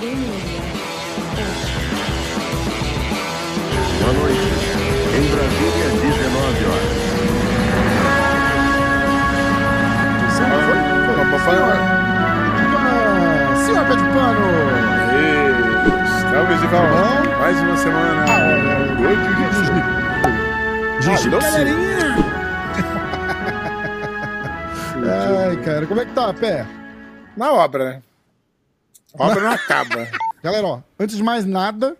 Boa noite. Em Brasília, 19 horas. Ah, senhor pé de pano! Estamos de volta. Mais uma semana. Oi, Jiu-Jitsu. Alô, galerinha! Ai, cara, como é que tá, pé? Na obra, né? Obra não acaba. Galera, ó, antes de mais nada,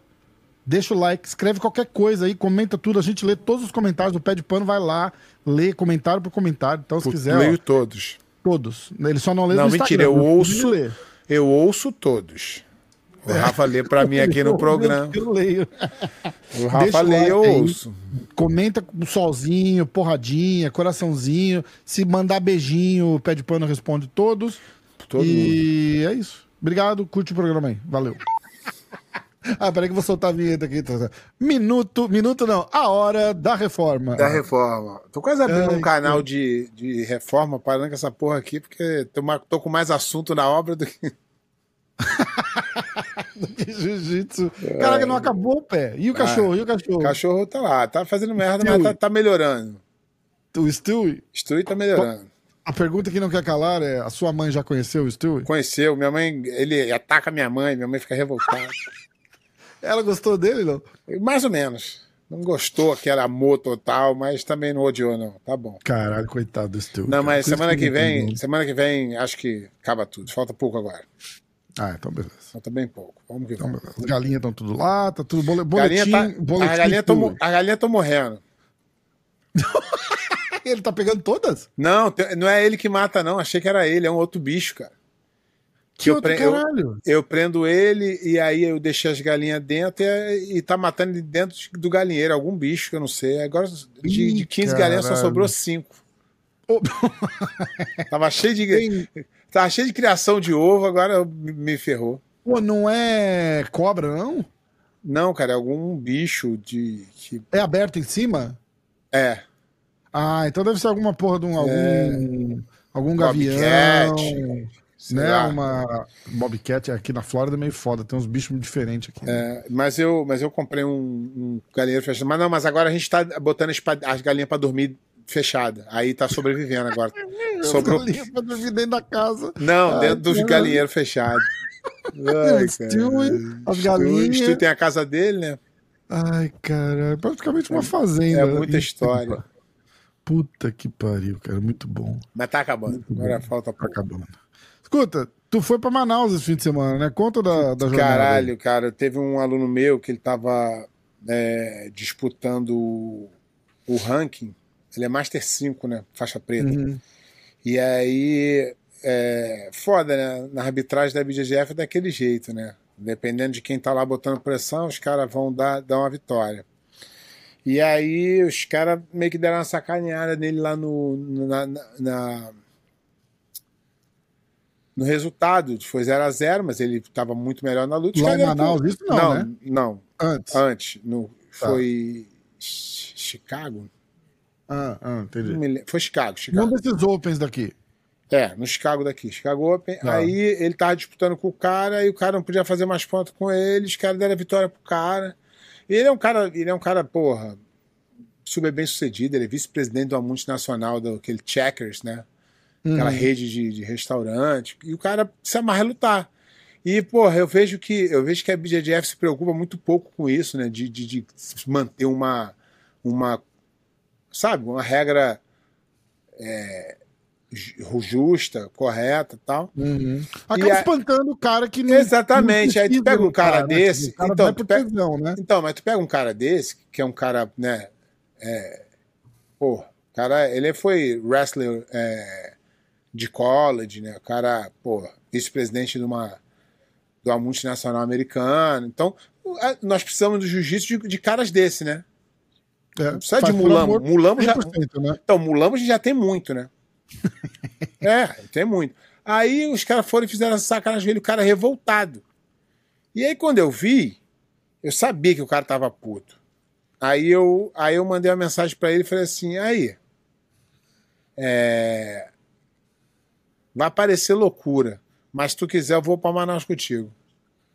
deixa o like, escreve qualquer coisa aí, comenta tudo, a gente lê todos os comentários do pé de pano, vai lá, lê comentário por comentário. Então, se Putz, quiser, leio ó, todos. todos. Ele só não lê Não, no mentira, eu Instagram, não ouço. precisa ler. Eu ouço todos. O Rafa lê pra mim aqui no programa. Eu leio. O Rafa Deixa lê, eu like ouço. Comenta com solzinho, porradinha, coraçãozinho. Se mandar beijinho, o pé de pano responde todos. Todo e é isso. Obrigado, curte o programa aí. Valeu. ah, peraí que eu vou soltar a vinheta aqui. Minuto, minuto não, a hora da reforma. Da reforma. Tô quase abrindo Ai, um canal de, de reforma, parando com essa porra aqui, porque tô, com mais assunto na obra do que. Que Jiu-jitsu. Caraca, não acabou o pé. E o cachorro? E o O cachorro? cachorro tá lá, tá fazendo merda, mas tá, tá melhorando. O Stewie? Stewie tá melhorando. A pergunta que não quer calar é: a sua mãe já conheceu o Stewie? Conheceu, minha mãe, ele ataca minha mãe, minha mãe fica revoltada. Ela gostou dele, não? Mais ou menos. Não gostou que era amor total, mas também não odiou, não. Tá bom. Caralho, coitado do Stewie. Não, cara. mas semana que não vem, semana que vem, acho que acaba tudo. Falta pouco agora. Ah, então beleza. Falta bem pouco. Vamos que Então, vamos. As galinhas estão tudo lá, tá tudo bole... Galinha boletim. tá, boletim a, galinha Stewie. a galinha tá morrendo. Ele tá pegando todas? Não, não é ele que mata, não. Achei que era ele, é um outro bicho, cara. Que eu, outro pre- eu- caralho? eu prendo ele e aí eu deixei as galinhas dentro e, e tá matando ele dentro do galinheiro, algum bicho que eu não sei. Agora de, de Ih, 15 galinhas só caralho. sobrou 5. Ô, Tava cheio de. Tava cheio de criação de ovo, agora me me ferrou. Pô, não é cobra, não? Não, cara, é algum bicho de. que- É aberto em cima? é. Ah, então deve ser alguma porra de um algum, algum gavião. Bobcat, sei Né? lá. Uma Bobcat aqui na Flórida é meio foda, tem uns bichos diferentes aqui. É, mas, eu, mas eu comprei um, um galinheiro fechado. Mas não, mas agora a gente tá botando as, galinhas pra dormir fechada. Aí tá sobrevivendo agora. Sobrou. Galinha pra dormir dentro da casa. Não, dentro dos galinheiros fechados. Ai, Stewie, as galinhas. Stewie tem a casa dele, né? Ai, cara, praticamente uma fazenda. É muita história. Puta que pariu, cara, muito bom. Mas tá acabando. Agora falta Tá pouco. acabando. Escuta, tu foi pra Manaus esse fim de semana, né? Conta da, da jornada. Caralho, cara, teve um aluno meu que ele tava é, disputando o, ranking. Ele é Master 5, né? Faixa preta. Uhum. E aí, é, foda, né? Na arbitragem da BGGF é daquele jeito, né? Dependendo de quem tá lá botando pressão, os caras vão dar, dar uma vitória. E aí, os caras meio que deram uma sacaneada nele lá no, no- na, na- no resultado. Foi 0 a 0 mas ele estava muito melhor na luta. Lá em Manaus, isso não, não, né? não, Antes. antes. No, Tá. foi Chi- Chicago? Ah, ah, entendi. Foi Chicago, Chicago. Um desses Opens daqui. É, no Chicago daqui, Chicago Open. Tá. Aí ele tava disputando com o cara e o cara não podia fazer mais ponto com ele, os caras deram a vitória pro cara. Ele é um cara, ele é um cara, porra, super bem sucedido, ele é vice-presidente de uma multinacional daquele Checkers, né? Aquela Uhum. rede de, de restaurante. E o cara se amarra a lutar. E, porra, eu vejo que eu vejo que a BJJF se preocupa muito pouco com isso, né? De, de, de manter uma, uma, sabe, uma regra é, justa, correta e tal. Uhum. Acaba a- espantando o cara que não. Exatamente. não Aí tu pega um lutar, cara né? desse, cara então, tu pega- né? Então, mas tu pega um cara desse, que é um cara, né? É, pô, cara, ele foi wrestler é, de college, né? O cara, pô, vice-presidente de uma, de uma multinacional americana. Então, a- nós precisamos do jiu-jitsu de, de caras desse, né? É, Não precisa de amor, Mulamo já, 100%, né? então, mulamo a gente já tem muito, né? É, tem muito. Aí os caras foram e fizeram essa sacanagem dele, o cara revoltado. E aí quando eu vi, eu sabia que o cara tava puto. Aí eu, aí eu mandei uma mensagem pra ele e falei assim, aí, é, vai parecer loucura, mas se tu quiser eu vou pra Manaus contigo.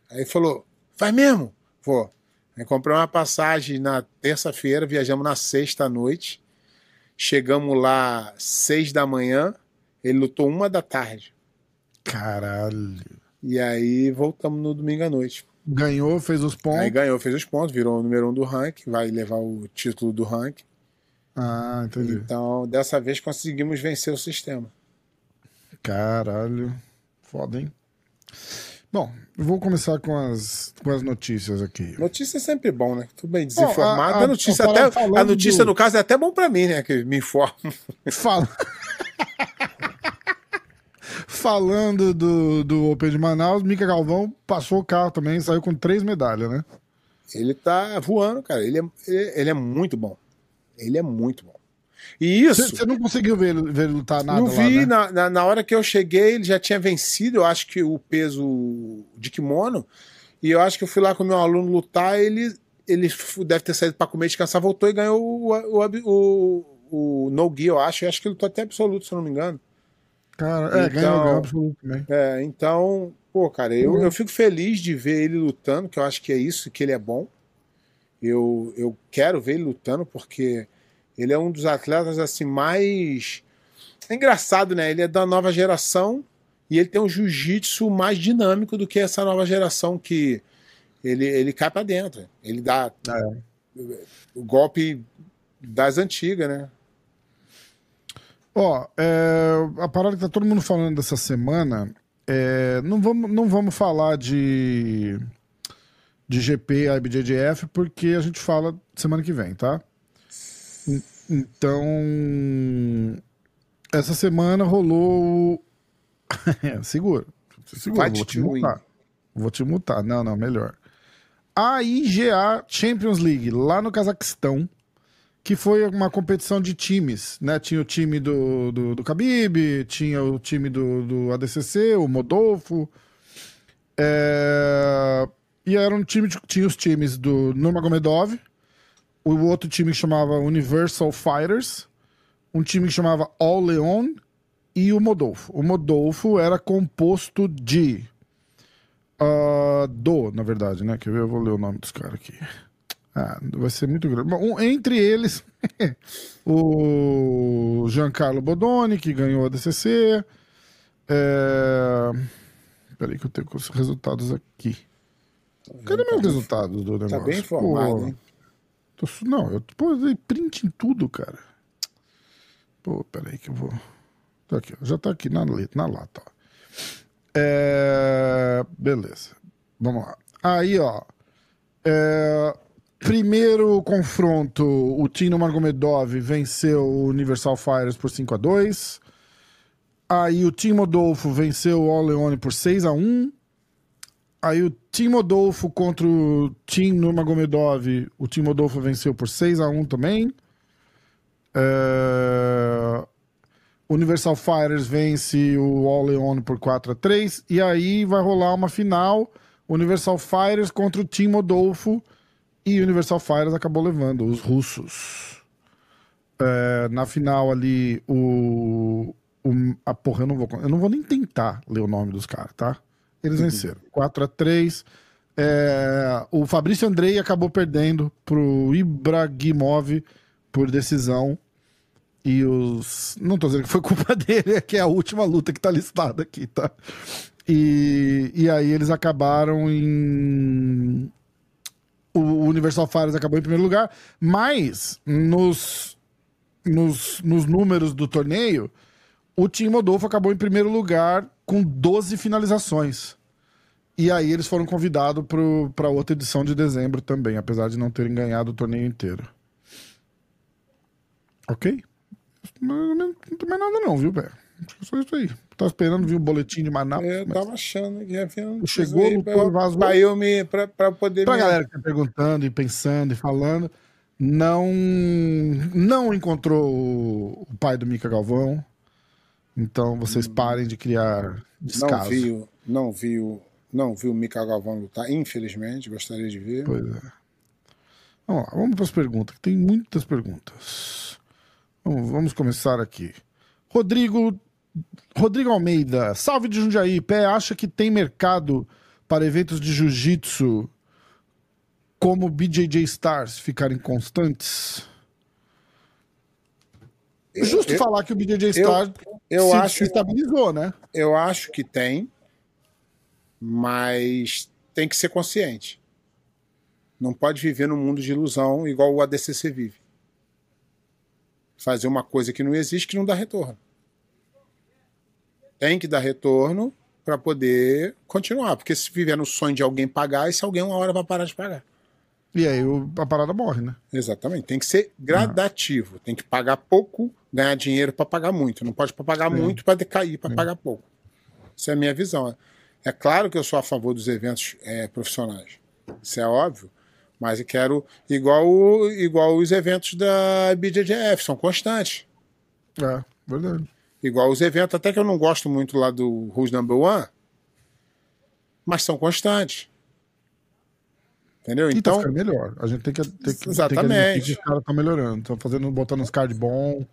Aí ele falou, vai mesmo? Vou. Aí comprei uma passagem na terça-feira, viajamos na sexta noite. Chegamos lá seis da manhã, ele lutou uma da tarde. Caralho. E aí voltamos no domingo à noite. Ganhou, fez os pontos. Aí ganhou, fez os pontos, virou o número um do ranking, vai levar o título do ranking. Ah, entendi. Então, dessa vez conseguimos vencer o sistema. Caralho. Foda, hein? Bom, vou começar com as, com as notícias aqui. Notícia é sempre bom, né? Tudo bem desinformado. Bom, a- a- a, notícia até, a notícia, do- no caso, é até bom pra mim, né? Que me informa. Fala... Falando do, do Open de Manaus, Mica Galvão passou o carro também, saiu com três medalhas, né? Ele tá voando, cara. Ele é, ele, ele é muito bom. Ele é muito bom. E isso. Você não conseguiu ver, ele- ver lutar nada não lá, vi, né? na, na, na hora que eu cheguei, ele já tinha vencido, eu acho que o peso de kimono. E eu acho que eu fui lá com o meu aluno lutar, ele, ele deve ter saído pra comer, descansar, voltou e ganhou o, o, o, o no gi, eu acho. Eu acho que ele lutou até absoluto, se eu não me engano. Cara, é, Então- ganhou, ganhou absoluto também. É, então, pô, cara, eu, eu fico feliz de ver ele lutando, que eu acho que é isso, que ele é bom. Eu, eu quero ver ele lutando, porque ele é um dos atletas assim mais. É engraçado, né? Ele é da nova geração e ele tem um jiu-jitsu mais dinâmico do que essa nova geração que ele, ele cai pra dentro. Ele dá o golpe das antigas, né? Ó, é, a parada que tá todo mundo falando dessa semana, é, não, vamos, não vamos falar de, de GP, IBJJF, porque a gente fala semana que vem, tá? En- Então, essa semana rolou. Segura. Segura, vou te mutar. Vou te mutar. Não, não, melhor. A IGA Champions League, lá no Cazaquistão, que foi uma competição de times, né? Tinha o time do, do, do Khabib, tinha o time do, do ADCC, o Modolfo. É, E era um time, de- tinha os times do Nurmagomedov, o outro time que chamava Universal Fighters, um time que chamava All Leon e o Modolfo. O Modolfo era composto de ah, do, na verdade, né? Quer ver? Eu vou ler o nome dos caras aqui. Ah, vai ser muito grande. Bom, entre eles, o Giancarlo Bodoni, que ganhou a DCC. É... Peraí que eu tenho os resultados aqui. Cadê meus resultados do negócio? Tá bem informado, Pô, hein? Tô não, eu pô, print em tudo, cara. Pô, peraí que eu vou... Tá aqui, já tá aqui na, na lata, ó. É... Beleza. Vamos lá. Aí, ó. É, Primeiro confronto, o Tino Margomedov venceu o Universal Fires por 5 a 2 Aí o Timo Odolfo venceu o All Leone por 6 a 1 Aí o Timo Odolfo contra o Tim Nurmagomedov, o Timo Odolfo venceu por 6 a 1 também. É, Universal Fighters vence o All Leone por 4 a 3 E aí vai rolar uma final, Universal Fighters contra o Timo Odolfo. E Universal Fighters acabou levando os russos. É, na final ali, o, o. A porra, eu não vou. Eu não vou nem tentar ler o nome dos caras, tá? Eles venceram. 4 a 3 É, O Fabrício Andrei acabou perdendo pro Ibragimov por decisão. E os. Não tô dizendo que foi culpa dele, é que é a última luta que tá listada aqui, tá? E, e aí eles acabaram em. O Universal Fires acabou em primeiro lugar, mas nos, nos, nos números do torneio, o Tim Modolfo acabou em primeiro lugar com 12 finalizações. E aí eles foram convidados para outra edição de dezembro também, apesar de não terem ganhado o torneio inteiro. Ok? Não, não, não tem mais nada não, viu, velho? Acho que é só isso aí. Tava esperando vir o boletim de Manaus. Eu mas- tava achando que ia vir um Chegou, lutou, pra, vazou. pra eu me. Pra, pra poder Pra me. galera que tá perguntando e pensando e falando, não não encontrou o o pai do Mica Galvão. Então vocês parem de criar Não descaso. vi, o- não vi o. Não vi o Mika Galvão lutar, infelizmente, gostaria de ver. Pois é. Vamos lá, vamos para as perguntas, que tem muitas perguntas. Vamos, vamos começar aqui. Rodrigo Rodrigo Almeida, salve de Jundiaí. Pé acha que tem mercado para eventos de jiu-jitsu como BJJ Stars ficarem constantes? Justo eu- falar que o BJJ eu- Stars eu se, acho- estabilizou, né? Eu acho que tem, mas tem que ser consciente. Não pode viver num mundo de ilusão igual o ADCC vive. Fazer uma coisa que não existe que não dá retorno. Tem que dar retorno para poder continuar, porque se viver no sonho de alguém pagar, esse alguém uma hora vai parar de pagar. E aí a parada morre, né? Exatamente. Tem que ser gradativo. Tem que pagar pouco, ganhar dinheiro para pagar muito. Não pode pagar Sim. muito para decair, para pagar pouco. Essa é a minha visão. É claro que eu sou a favor dos eventos é, profissionais. Isso é óbvio. Mas eu quero igual, igual os eventos da BJJF, são constantes. É, verdade. Igual os eventos, até que eu não gosto muito lá do Who's Number One, mas são constantes. Entendeu? E tá Então, ficando melhor. A gente tem que, tem que, tem Exatamente. admitir que os caras estão melhorando. Estão fazendo, botando uns card bom.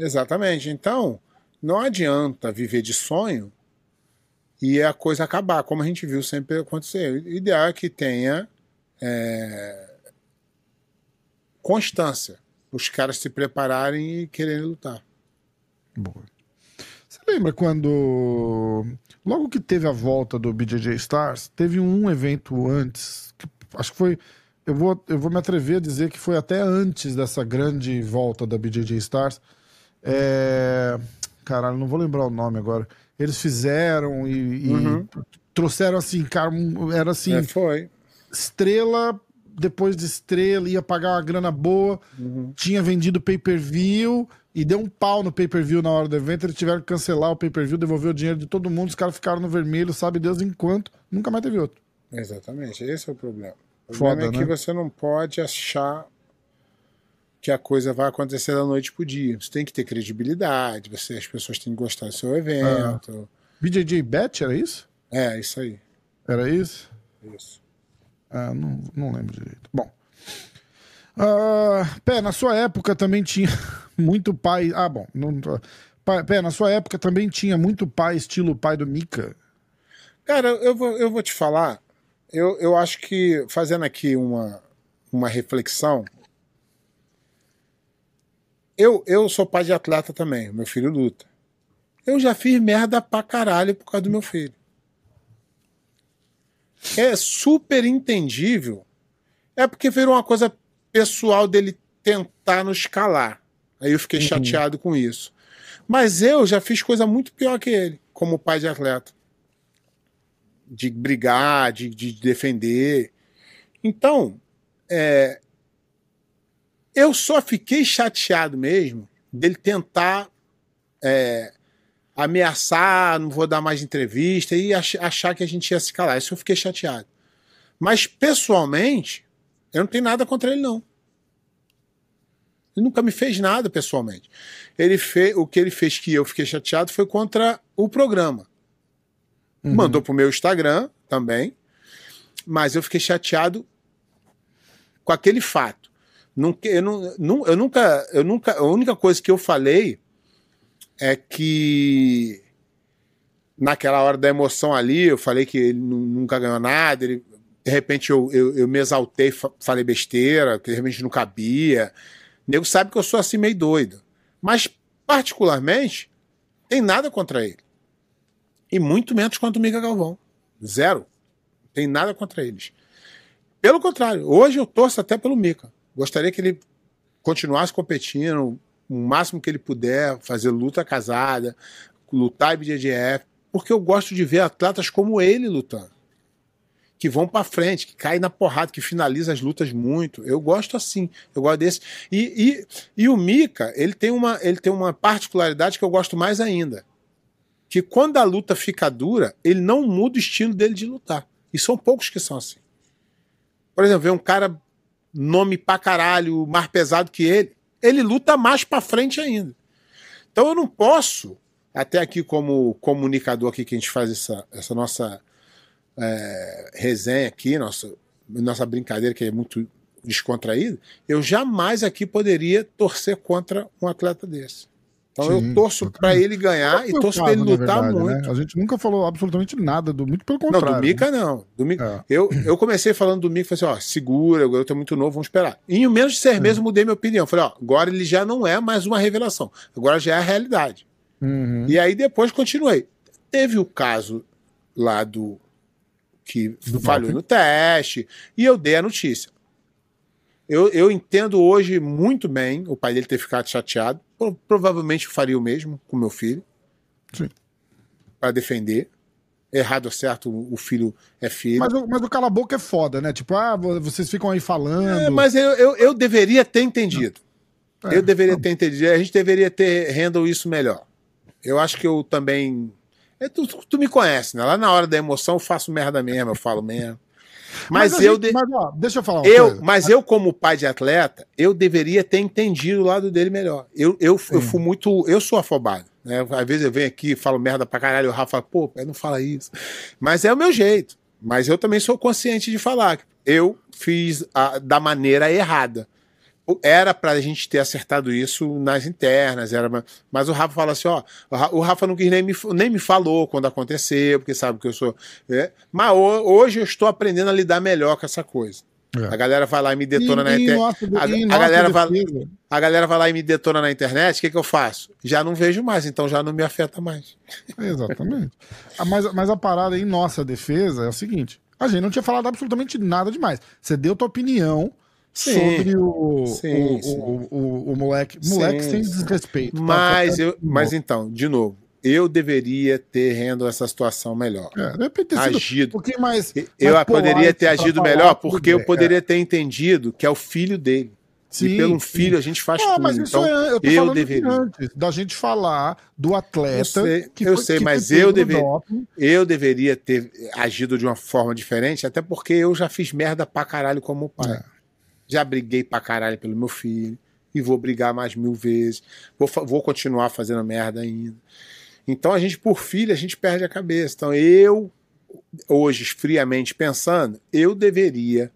Exatamente. Então, não adianta viver de sonho e a coisa acabar, como a gente viu sempre acontecer. O ideal é que tenha é, constância. Os caras se prepararem e quererem lutar. Boa. Você lembra quando. Logo que teve a volta do BJJ Stars, teve um evento antes. que acho que foi. Eu vou, eu vou me atrever a dizer que foi até antes dessa grande volta da BJJ Stars. É... Caralho, não vou lembrar o nome agora. Eles fizeram e, e Uhum. trouxeram assim, cara, era assim, É, foi. estrela depois de estrela ia pagar uma grana boa, tinha vendido pay-per-view e deu um pau no pay-per-view na hora do evento, eles tiveram que cancelar o pay-per-view, devolver o dinheiro de todo mundo, os caras ficaram no vermelho, sabe Deus enquanto, nunca mais teve outro. Exatamente. Esse é o problema. O Foda, problema é que né? você não pode achar que a coisa vai acontecer da noite pro dia. Você tem que ter credibilidade, você, as pessoas têm que gostar do seu evento. BJJ Bet era isso? É, isso aí. Era isso? Isso. Ah, não, não lembro direito. Bom. Ah, Pé, na sua época também tinha muito pai. Ah, bom. Não... Pé, Pé, na sua época também tinha muito pai, estilo pai do Mika. Cara, eu vou, eu vou te falar. Eu, eu acho que, fazendo aqui uma, uma reflexão. Eu, eu sou pai de atleta também, meu filho luta. Eu já fiz merda pra caralho por causa do meu filho. É super entendível. É porque virou uma coisa pessoal dele tentar nos calar. Aí eu fiquei chateado com isso. Mas eu já fiz coisa muito pior que ele, como pai de atleta de brigar, de, de defender. Então, é, eu só fiquei chateado mesmo dele tentar é, ameaçar, não vou dar mais entrevista e ach- achar que a gente ia se calar. Isso eu fiquei chateado. Mas, pessoalmente, eu não tenho nada contra ele, não. Ele nunca me fez nada pessoalmente. Ele fez, o que ele fez que eu fiquei chateado foi contra o programa. Mandou pro meu Instagram também. Mas eu fiquei chateado com aquele fato. Eu, não, eu nunca, eu nunca. A única coisa que eu falei é que naquela hora da emoção ali, eu falei que ele nu- nunca ganhou nada. Ele, de repente eu, eu, eu me exaltei, fa- falei besteira, que de repente não cabia. O nego sabe que eu sou assim meio doido. Mas, particularmente, tem nada contra ele. E muito menos contra o Mica Galvão. Zero. Tem nada contra eles. Pelo contrário, hoje eu torço até pelo Mica. Gostaria que ele continuasse competindo o máximo que ele puder, fazer luta casada, lutar em BJJF, porque eu gosto de ver atletas como ele lutando. Que vão pra frente, que caem na porrada, que finaliza as lutas muito. Eu gosto assim, eu gosto desse. E, e, e o Mika, ele tem, uma, ele tem uma particularidade que eu gosto mais ainda que quando a luta fica dura, ele não muda o estilo dele de lutar. E são poucos que são assim. Por exemplo, vê um cara nome pra caralho, mais pesado que ele, ele luta mais pra frente ainda. Então eu não posso, até aqui como comunicador aqui que a gente faz essa, essa nossa é, resenha aqui, nossa, nossa brincadeira que é muito descontraída, eu jamais aqui poderia torcer contra um atleta desse. Então Sim, eu torço pra ele ganhar e Foi o torço pra ele lutar verdade, né? muito. A gente nunca falou absolutamente nada, do, muito pelo Não, contrário. do Mika não. Do Mika, É. eu, eu comecei falando do Mika e falei assim: ó, segura, o garoto é muito novo, vamos esperar. E em menos de seis meses eu mudei minha opinião. Falei, ó, agora ele já não é mais uma revelação. Agora já é a realidade. Uhum. E aí depois continuei. Teve o caso lá do que Do falhou no teste e eu dei a notícia. Eu, eu entendo hoje muito bem o pai dele ter ficado chateado. Pro- Provavelmente faria o mesmo com meu filho. Sim. Para defender. Errado ou certo, o filho é filho. Mas, o- mas o cala-boca é foda, né? Tipo, ah, vo- vocês ficam aí falando. É, mas eu, eu, eu deveria ter entendido. É, eu deveria ter entendido. A gente deveria ter handle isso melhor. Eu acho que eu também. É, tu, tu me conhece, né? Lá na hora da emoção eu faço merda mesmo, eu falo mesmo. Mas, a eu. gente- de- mas, ó, deixa eu falar eu, coisa. mas eu, como pai de atleta, eu deveria ter entendido o lado dele melhor. Eu, eu, eu fui muito. Eu sou afobado. Né? Às vezes eu venho aqui e falo merda pra caralho, o Rafa fala, pô, pai, não fala isso. Mas é o meu jeito. Mas eu também sou consciente de falar. Eu fiz a- da maneira errada. Era pra gente ter acertado isso nas internas, era, mas o Rafa fala assim: ó, o Ra- o Rafa não quis nem me, nem me falou quando aconteceu, porque sabe que eu sou. é. Mas ho- hoje eu estou aprendendo a lidar melhor com essa coisa. É. A galera vai lá e me detona E- na internet. A, a galera vai, a galera vai lá e me detona na internet, o que, que eu faço? Já não vejo mais, então já não me afeta mais. Exatamente. Ah, mas, mas a parada em nossa defesa é o seguinte: a gente não tinha falado absolutamente nada demais. Você deu tua opinião Sim. sobre o, Sim, o, sim. O, o, o moleque. Moleque sem desrespeito. tá? Mas, Só eu, mas então, de novo, eu deveria ter rendo essa situação melhor. É, de repente ter sido Agido. um pouquinho mais. Eu mais poderia ter agido melhor porque eu poderia ter entendido que é o filho dele. Sim, e pelo sim. filho a gente faz Ah, tudo. mas isso então, é, eu tô eu deveria. antes, da gente falar do atleta. Eu sei, que eu foi- sei, que mas eu doping. Eu deveria ter agido de uma forma diferente, até porque eu já fiz merda pra caralho como pai. É. Já briguei pra caralho pelo meu filho. E vou brigar mais mil vezes. Vou, vou continuar fazendo merda ainda. Então a gente, por filho, a gente perde a cabeça. Então eu, hoje, friamente pensando, eu deveria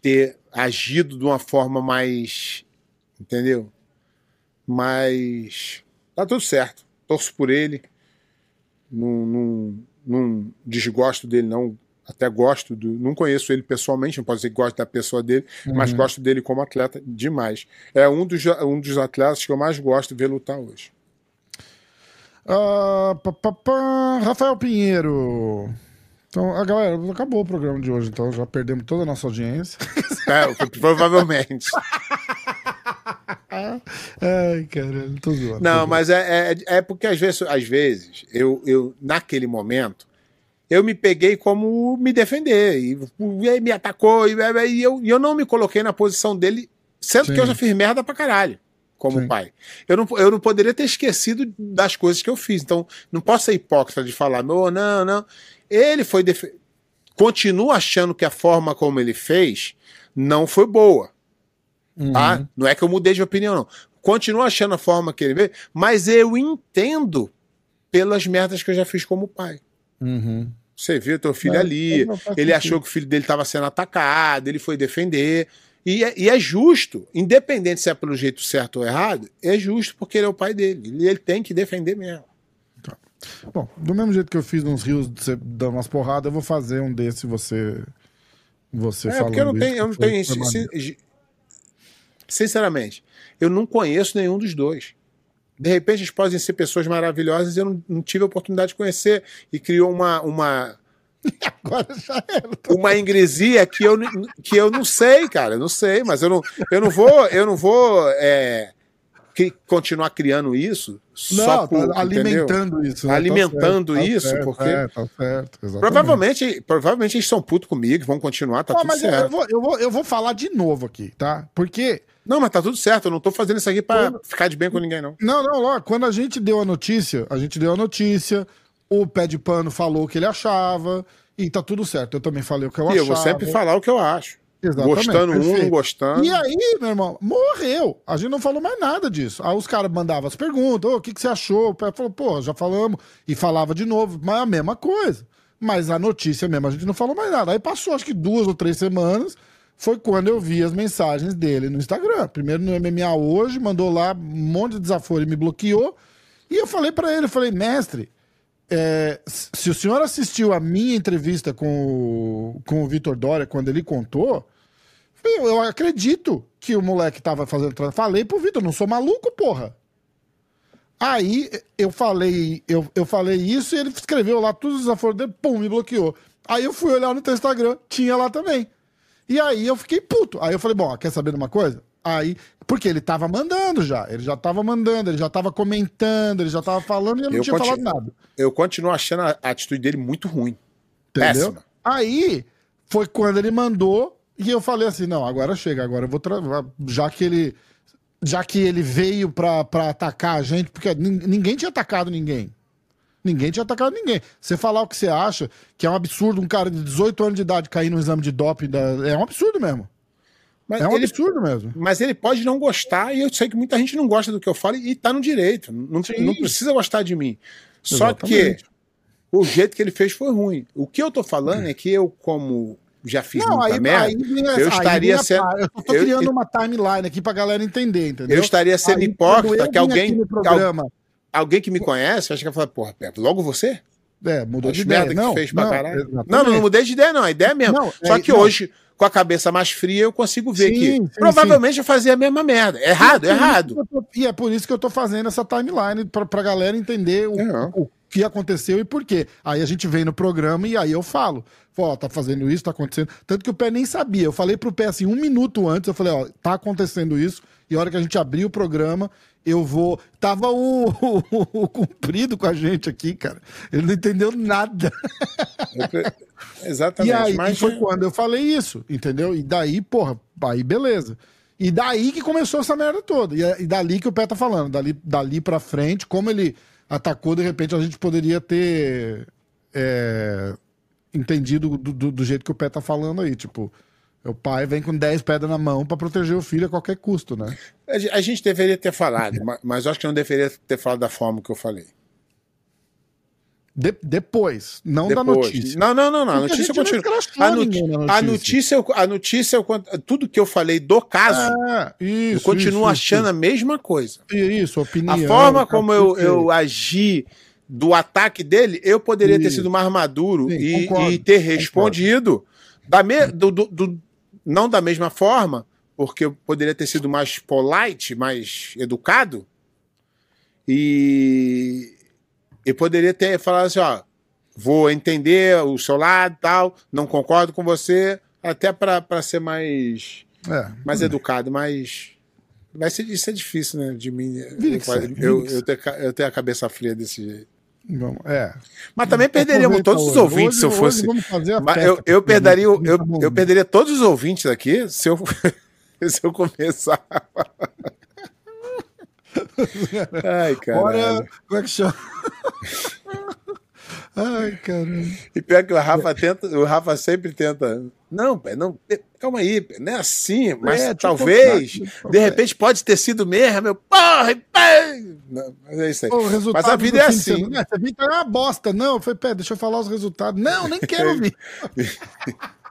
ter agido de uma forma mais. Entendeu? Mas. Tá tudo certo. Torço por ele. Não, não, não desgosto dele, não. Até gosto do. Não conheço ele pessoalmente, não posso dizer que gosto da pessoa dele, mas gosto dele como atleta demais. É um dos, um dos atletas que eu mais gosto de ver lutar hoje. Ah, pá, pá, pá, Rafael Pinheiro. Então, a galera, acabou o programa de hoje, então já perdemos toda a nossa audiência. É, provavelmente. Ai, caralho, tô zoando. Não, mas é, é, é porque às vezes, às vezes eu, eu, naquele momento, eu me peguei como me defender. E, e me atacou, e, e eu, e eu não me coloquei na posição dele, sendo Sim. que eu já fiz merda pra caralho, como Sim. pai. Eu não, eu não poderia ter esquecido das coisas que eu fiz. Então, não posso ser hipócrita de falar, não, não, não. Ele foi. Def... Continua achando que a forma como ele fez não foi boa. Uhum. Tá? Não é que eu mudei de opinião, não. Continuo achando a forma que ele vê, mas eu entendo pelas merdas que eu já fiz como pai. Uhum. Você viu teu filho É, ali, ele achou que o filho dele estava sendo atacado, ele foi defender. E é, e é justo, independente se é pelo jeito certo ou errado, é justo porque ele é o pai dele. E ele tem que defender mesmo. Bom, do mesmo jeito que eu fiz nos rios dar umas porradas, eu vou fazer um desse você. Você é, porque eu não tenho, eu não tenho sin- Sinceramente, eu não conheço nenhum dos dois. De repente, eles podem ser pessoas maravilhosas e eu não, não tive a oportunidade de conhecer. E criou uma, uma, Agora já era. uma ingresia que eu, que eu não sei, cara. Eu não sei, mas eu não, eu não vou, eu não vou é, que- continuar criando isso só Não, por, tá alimentando isso. né? Tá Alimentando certo, tá isso, certo, porque- É, tá certo. Provavelmente, provavelmente eles são putos comigo, vão continuar, tá tudo certo. eu vou, eu, vou, eu vou falar de novo aqui, tá? Porque. Não, mas tá tudo certo. Eu não tô fazendo isso aqui pra ficar de bem com ninguém, não. Não, não, ó, quando a gente deu a notícia, a gente deu a notícia, o pé de pano falou o que ele achava, e tá tudo certo. Eu também falei o que eu E achava. eu vou sempre falar o que eu acho. Exatamente, Gostando um, não perfeito. gostando. E aí, meu irmão, morreu. A gente não falou mais nada disso. Aí os caras mandavam as perguntas, o que, que você achou? O pé falou, pô, já falamos. E falava de novo, mas a mesma coisa. Mas a notícia mesmo, a gente não falou mais nada. Aí passou acho que duas ou três semanas, foi quando eu vi as mensagens dele no Instagram. Primeiro no MMA hoje, mandou lá um monte de desaforo e me bloqueou. E eu falei pra ele, eu falei, mestre, é, se o senhor assistiu a minha entrevista com o, com o Vitor Dória quando ele contou, eu, eu acredito que o moleque tava fazendo. Falei pro Vitor, não sou maluco, porra. Aí eu falei, eu, eu falei isso e ele escreveu lá todos os desaforos dele, pum, me bloqueou. Aí eu fui olhar no teu Instagram, tinha lá também. E aí eu fiquei puto. Aí eu falei, bom, quer saber de uma coisa? Aí, porque ele tava mandando já, ele já tava mandando, ele já tava comentando, ele já tava falando e eu não Eu tinha falado nada. Eu continuo achando a atitude dele muito ruim. Entendeu? Péssima. Aí foi quando ele mandou e eu falei assim: não, agora chega, agora eu vou. Já que ele. Já que ele veio pra, pra atacar a gente, porque nin- ninguém tinha atacado ninguém. Ninguém tinha atacado ninguém. Você falar o que você acha, que é um absurdo um cara de 18 anos de idade cair no exame de doping, da... é um absurdo mesmo. Mas É um ele, absurdo mesmo. mas ele pode não gostar, e eu sei que muita gente não gosta do que eu falo e tá no direito. Não, não precisa gostar de mim. Só Exatamente. que o jeito que ele fez foi ruim. O que eu tô falando é que eu, como já fiz Não, muita aí, merda, aí eu aí estaria vem a sendo- Eu só tô criando eu- uma timeline aqui pra galera entender, entendeu? eu estaria sendo Aí, hipócrita que alguém, que programa, alguém que me conhece acha que vai falar, porra, Pepe, logo você? é, mudou As de ideia. merda que Não, fez pra não, exatamente. Não, não, não mudei de ideia, não. A ideia é mesmo. Só é- que hoje, com a cabeça mais fria, eu consigo ver Sim, que sim, provavelmente eu fazia a mesma merda. Errado, é errado. eu tô- E é por isso que eu tô fazendo essa timeline pra, pra galera entender o, É. o que aconteceu e por quê. Aí a gente vem no programa e aí eu falo. Ó, tá fazendo isso, tá acontecendo. Tanto que o Pé nem sabia. Eu falei pro Pé assim, um minuto antes, eu falei, ó, tá acontecendo isso. E a hora que a gente abrir o programa, eu vou. Tava o, o, o Cumprido com a gente aqui, cara. Ele não entendeu nada. Pre- Exatamente. E aí mas foi quando eu falei isso, entendeu? E daí, porra, aí beleza. E daí que começou essa merda toda. E, é- e dali que o Pé tá falando, dali, dali pra frente, como ele atacou, de repente a gente poderia ter é, entendido do, do- do jeito que o Pé tá falando aí. Tipo, o pai vem com 10 pedras na mão pra proteger o filho a qualquer custo, né? a ge- a gente deveria ter falado, ma- mas eu acho que não deveria ter falado da forma que eu falei. De- depois, não da Depois. notícia. Não, não, não, não. A notícia continua. A, a notícia. eu- a notícia, eu cont- tudo que eu falei do caso, É, isso, eu continuo isso, achando a mesma coisa. Isso, isso opinião. A forma como eu, eu agi do ataque dele, eu poderia ter Isso. sido mais maduro Sim, e, e ter respondido da me, do, do- do- não da mesma forma, porque eu poderia ter sido mais polite, mais educado e, e poderia ter falado assim, ó, vou entender o seu lado, tal, não concordo com você, até para ser mais É. mais educado, mas vai ser isso é difícil, né, de mim. Eu, eu, eu, eu tenho a cabeça fria desse jeito. Vamos, é. Mas também perderíamos todos os hoje. ouvintes Hoje- se eu fosse. festa, eu, eu perderia, eu, tá bom. eu perderia todos os ouvintes aqui se eu, se eu começar. Ai, cara. Olha, como é que chama? Ai, caramba. E pior que o Rafa tenta, o Rafa sempre tenta. Não, pé, não, calma aí, pé, não é assim, mas É, deixa eu talvez, de repente pode ter sido mesmo, meu porra. Não, mas é isso aí. Mas a vida é assim. Essa vida é uma bosta. Não, falei, pé, deixa eu falar os resultados. Não, nem quero ouvir.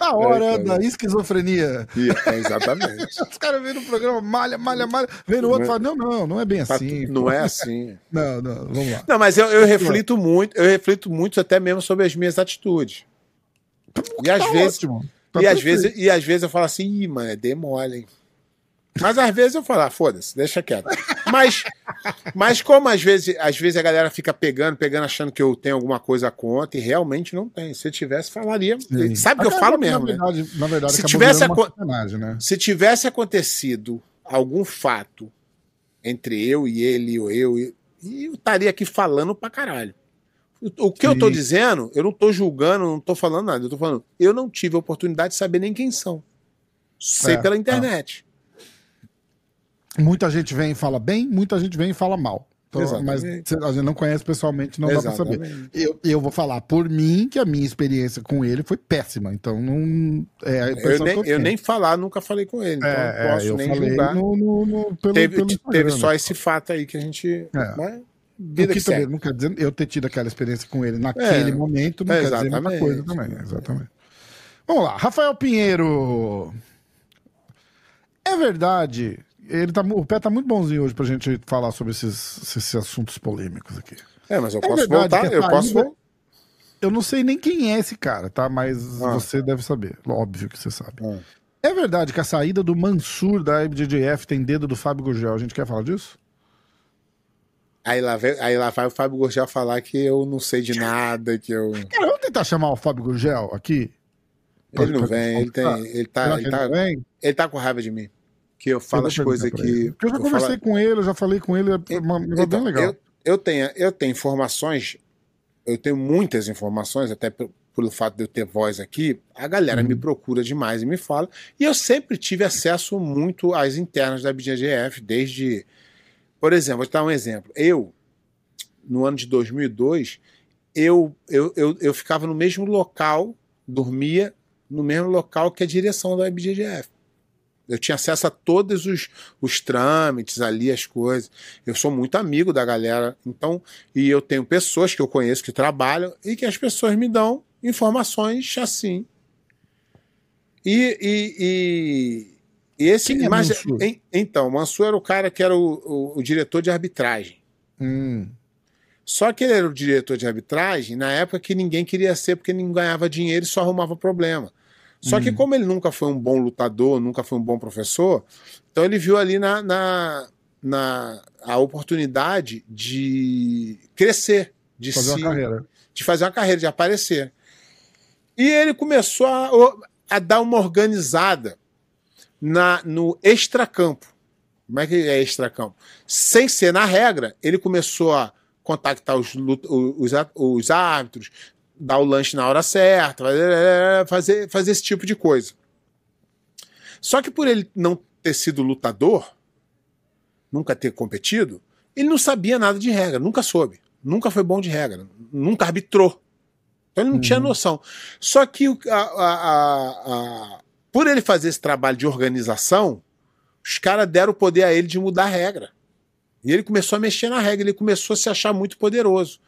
A hora cara. da esquizofrenia. É, exatamente. Os caras vêm no programa, malha, malha, malha. Vem no outro e fala, não, não, não é bem assim. não é assim. Não, não, vamos lá. Não, mas eu, eu reflito muito, eu reflito muito até mesmo sobre as minhas atitudes. E às Tá vezes, ótimo. Tá e às vezes, e às vezes eu falo assim, ih, mano, é demole, hein? Mas às vezes eu falo, ah, foda-se, deixa quieto. Mas, mas como às vezes, às vezes a galera fica pegando, pegando, achando que eu tenho alguma coisa contra, e realmente não tem. Se eu tivesse, falaria. Sim. Sabe o que eu falo na mesmo, né? verdade, Na verdade, Se tivesse né? Se tivesse acontecido algum fato entre eu e ele, ou eu, e eu estaria aqui falando pra caralho. O que eu tô Sim. dizendo, eu não tô julgando, não tô falando nada. Eu tô falando, eu não tive a oportunidade de saber nem quem são. Sei É, pela internet. Muita gente vem e fala bem, muita gente vem e fala mal. Então, mas Exatamente. a gente não conhece pessoalmente, não dá pra saber. Exatamente. Eu, eu vou falar por mim que a minha experiência com ele foi péssima. Então não. É Eu nem, eu nem falar, nunca falei com ele. Então É, não é, posso eu nem julgar. no, no- no- pelo, teve, pelo teve só né? esse fato aí que a gente. É. Mas, vida que que também não quer dizer eu ter tido aquela experiência com ele naquele É, momento, não quer dizer muita exatamente. coisa também. Exatamente. Vamos lá, Rafael Pinheiro. É verdade, ele tá, o pé tá muito bonzinho hoje pra gente falar sobre esses, esses assuntos polêmicos aqui. É, mas eu É posso verdade voltar, eu posso saída- vol- Eu não sei nem quem é esse cara, tá? Mas Ah. você deve saber. Óbvio que você sabe. Ah. É verdade que a saída do Mansur da IBJJF tem dedo do Fábio Gurgel. A gente quer falar disso? Aí lá, vem- aí lá vai o Fábio Gurgel falar que eu não sei de nada, que eu. Cara, vamos tentar chamar o Fábio Gurgel aqui? Ele não Pra- vem, ele, tem, ele, tá, ele, ele tá, ele tá com raiva de mim. Que eu falo Eu as coisas que. Porque Eu já eu conversei falo- com ele, eu já falei com ele, é uma negócio Então, bem legal. Eu, eu, tenho, eu tenho informações, eu tenho muitas informações, até pe- pelo fato de eu ter voz aqui, a galera Uhum. me procura demais e me fala. E eu sempre tive acesso muito às internas da BGGF, desde. Por exemplo, vou te dar um exemplo. Eu, no ano de 2002, eu, eu, eu, eu ficava no mesmo local, dormia no mesmo local que a direção da IBGGF. Eu tinha acesso a todos os, os trâmites ali, as coisas. Eu sou muito amigo da galera, então, e eu tenho pessoas que eu conheço que trabalham e que as pessoas me dão informações assim. E, e, e, e esse. É mas, Mansur? em- então, Mansur era o cara que era o, o, o diretor de arbitragem. Hum, Só que ele era o diretor de arbitragem na época que ninguém queria ser porque não ganhava dinheiro e só arrumava problema. Só que como ele nunca foi um bom lutador, nunca foi um bom professor, então ele viu ali na, na, na a oportunidade de crescer, de fazer se, uma carreira. de fazer uma carreira, de aparecer. E ele começou a, a dar uma organizada na, no extracampo. Como é que é extracampo? Sem ser na regra, ele começou a contactar os, os, os árbitros, dar o lanche na hora certa, fazer, fazer, esse tipo de coisa. Só que por ele não ter sido lutador, nunca ter competido, ele não sabia nada de regra, nunca soube. Nunca foi bom de regra, nunca arbitrou. Então ele não tinha noção. Só que a- a- a- por ele fazer esse trabalho de organização, os caras deram o poder a ele de mudar a regra. E ele começou a mexer na regra, ele começou a se achar muito poderoso.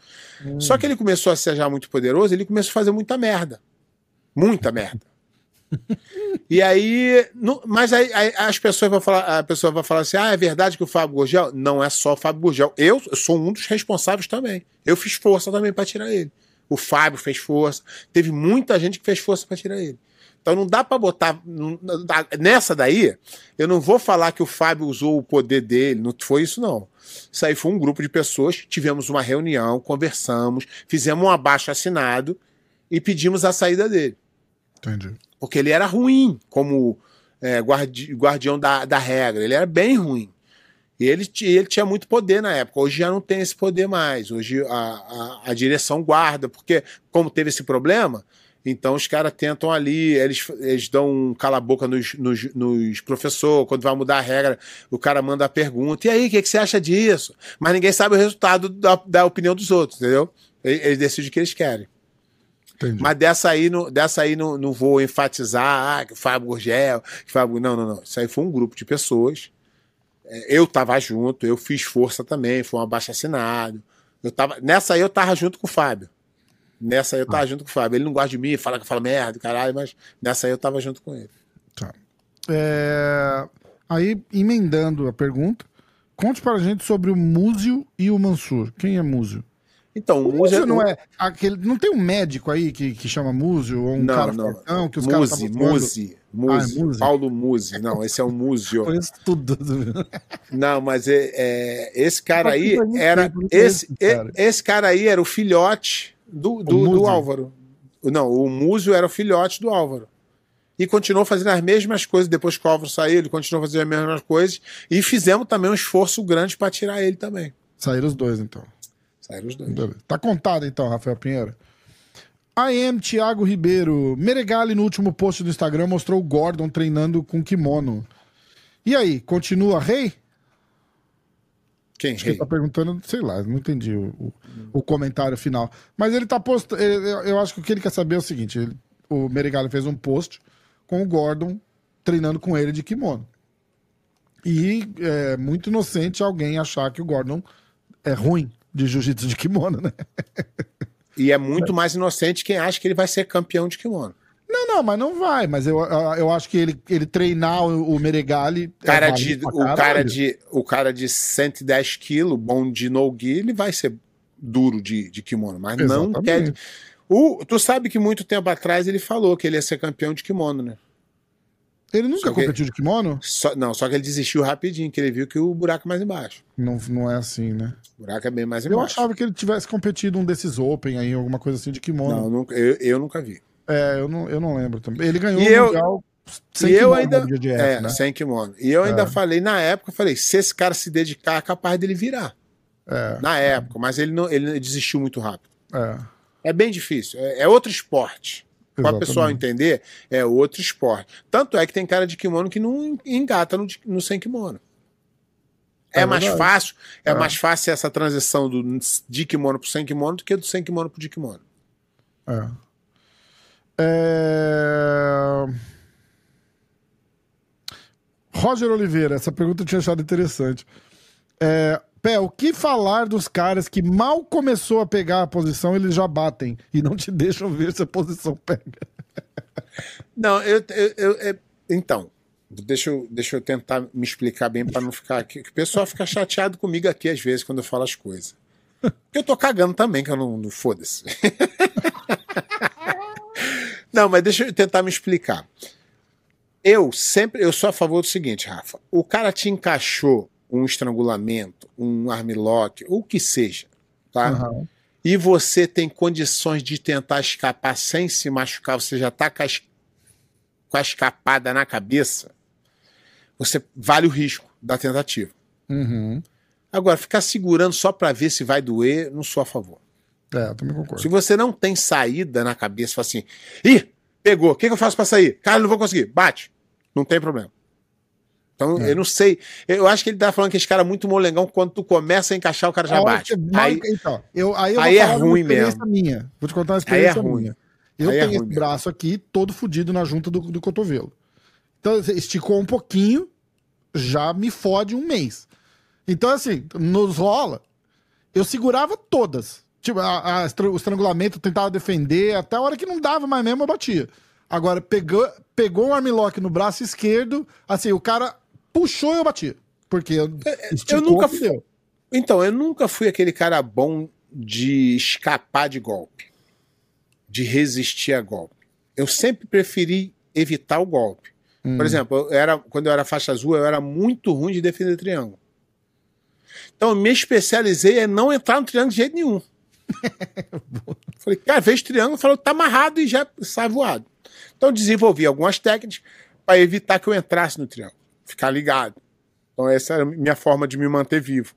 Só que ele começou a se achar muito poderoso, ele começou a fazer muita merda. Muita merda. E aí, não- mas aí, aí as pessoas vão falar, a pessoa vai falar assim: "Ah, é verdade que o Fábio Gurgel não é só o Fábio Gurgel. Eu, eu sou um dos responsáveis também. Eu fiz força também para tirar ele. O Fábio fez força, teve muita gente que fez força para tirar ele. Então não dá para botar nessa daí, eu não vou falar que o Fábio usou o poder dele, não foi isso não. Isso aí foi um grupo de pessoas, tivemos uma reunião, conversamos, fizemos um abaixo assinado e pedimos a saída dele Entendi. porque ele era ruim como é, guardi- guardião da, da regra, ele era bem ruim. E ele, ele tinha muito poder na época, hoje já não tem esse poder mais. Hoje a, a, a direção guarda, porque como teve esse problema, então os caras tentam ali, eles, eles dão um cala-boca nos, nos, nos professores, quando vai mudar a regra, o cara manda a pergunta, e aí, o que, que você acha disso? Mas ninguém sabe o resultado da, da opinião dos outros, entendeu? Eles, eles decidem o que eles querem. Entendi. Mas dessa aí, não, dessa aí não, não vou enfatizar ah, que o Fábio Gurgel, que Fábio. Não, não, não. Isso aí foi um grupo de pessoas. É, Eu tava junto, eu fiz força também, foi um abaixo assinado. Eu tava, nessa aí eu tava junto com o Fábio. Nessa aí eu tava junto com o Fábio. Ele não gosta de mim, fala que eu falo merda, caralho, mas nessa aí eu tava junto com ele. Tá. É, Aí, emendando a pergunta, conte para a gente sobre o Múzio e o Mansur. Quem é Múzio? Então, O Múzio Múzio não é aquele. Não tem um médico aí que, que chama Múzio? Ou um Não, cara não. fortão que os caras Muzi, falando? Muzi, Muzi, Ah, é Muzi. Paulo Muzi. Não, esse é o Múzio. Conheço tudo. Não, mas é, é, esse cara aí era. Esse, esse cara aí era o filhote do, do, do Álvaro. Não, o Múzio era o filhote do Álvaro. E continuou fazendo as mesmas coisas. Depois que o Álvaro saiu, ele continuou fazendo as mesmas coisas. E fizemos também um esforço grande para tirar ele também. Saíram os dois, então. Saíram os dois. Tá contado, então, Rafael Pinheiro. AM Thiago Ribeiro. Meregali, no último post do Instagram, mostrou o Gordon treinando com kimono. E aí, continua rei? Quem? Acho que ele tá perguntando, sei lá, não entendi o, o, o comentário final. Mas ele tá postando. Eu, acho que o que ele quer saber é o seguinte: ele- o Meregali fez um post com o Gordon treinando com ele de kimono. E é muito inocente alguém achar que o Gordon é ruim de jiu-jitsu de kimono, né? E é muito mais inocente quem acha que ele vai ser campeão de kimono. Não, não, mas não vai. Mas eu, eu acho que ele, ele treinar o, o Meregali. é Cara válido de, o, cara de, o cara de 110 quilos, bom de no-gi, ele vai ser duro de, de kimono, mas não Exatamente. quer. O, tu sabe que muito tempo atrás ele falou que ele ia ser campeão de kimono, né? Ele nunca Só competiu de kimono? Só, não, só que ele desistiu rapidinho, que ele viu que o buraco é mais embaixo. Não, não é assim, né? O buraco é bem mais Eu embaixo. achava que ele tivesse competido um desses Open aí, alguma coisa assim de kimono. Não, nunca, eu, eu nunca vi. É, eu não, eu não lembro também. Ele ganhou E o eu- Mundial e eu kimono ainda. é, né? sem kimono. E eu ainda É. falei, na época, eu falei, se esse cara se dedicar, é capaz dele virar. É, Na época, mas ele não ele desistiu muito rápido. é, É bem difícil. É, é outro esporte. Para o pessoal entender, é outro esporte. Tanto é que tem cara de kimono que não engata no, no sem kimono. É, É mais verdade. fácil, é, mais fácil essa transição do de kimono pro sem kimono do que do sem kimono pro de kimono. É. É... Roger Oliveira, essa pergunta eu tinha achado interessante. É, Pé, o que falar dos caras que mal começou a pegar a posição, eles já batem e não te deixam ver se a posição pega? Não, eu, eu, eu- é- então, deixa eu, deixa eu tentar me explicar bem para não ficar aqui. O pessoal fica chateado comigo aqui às vezes quando eu falo as coisas. Eu tô cagando também, que eu não, não foda-se. não, mas deixa eu tentar me explicar. Eu sempre, eu sou a favor do seguinte, Rafa. O cara te encaixou um estrangulamento, um armlock, o que seja, tá? Aham. e você tem condições de tentar escapar sem se machucar, você já está com, a com a escapada na cabeça, você vale o risco da tentativa. Uhum. Agora, ficar segurando só para ver se vai doer, não sou a favor. É, eu também concordo. Se você não tem saída na cabeça, fala assim: ih, pegou, o que, que eu faço para sair? Cara, não vou conseguir. Bate. Não tem problema. Então, É. eu não sei. Eu acho que ele tá falando que esse cara é muito molengão. Quando tu começa a encaixar, o cara já hora bate. você Aí, então, eu, aí eu aí vou é ruim experiência minha. Vou te contar uma Aí é experiência ruim. minha. Eu Aí é tenho ruim esse mesmo. braço aqui todo fudido na junta do, do cotovelo. Então, você esticou um pouquinho, já me fode um mês. Então, assim, nos rola, eu segurava todas. Tipo, a- a o estrangulamento eu tentava defender, até a hora que não dava mais mesmo, eu batia. Agora, pegou, pegou um armlock no braço esquerdo, assim, o cara puxou e eu batia. Porque eu, esticou, nunca fudeu. Então, eu nunca fui aquele cara bom de escapar de golpe, de resistir a golpe. Eu sempre preferi evitar o golpe. Hum. Por exemplo, eu era, quando eu era faixa azul, eu era muito ruim de defender triângulo. Então, eu me especializei em não entrar no triângulo de jeito nenhum. Falei, cara, fez triângulo, falou, tá amarrado e já sai voado. Então, desenvolvi algumas técnicas para evitar que eu entrasse no triângulo, ficar ligado. Então, essa era a minha forma de me manter vivo.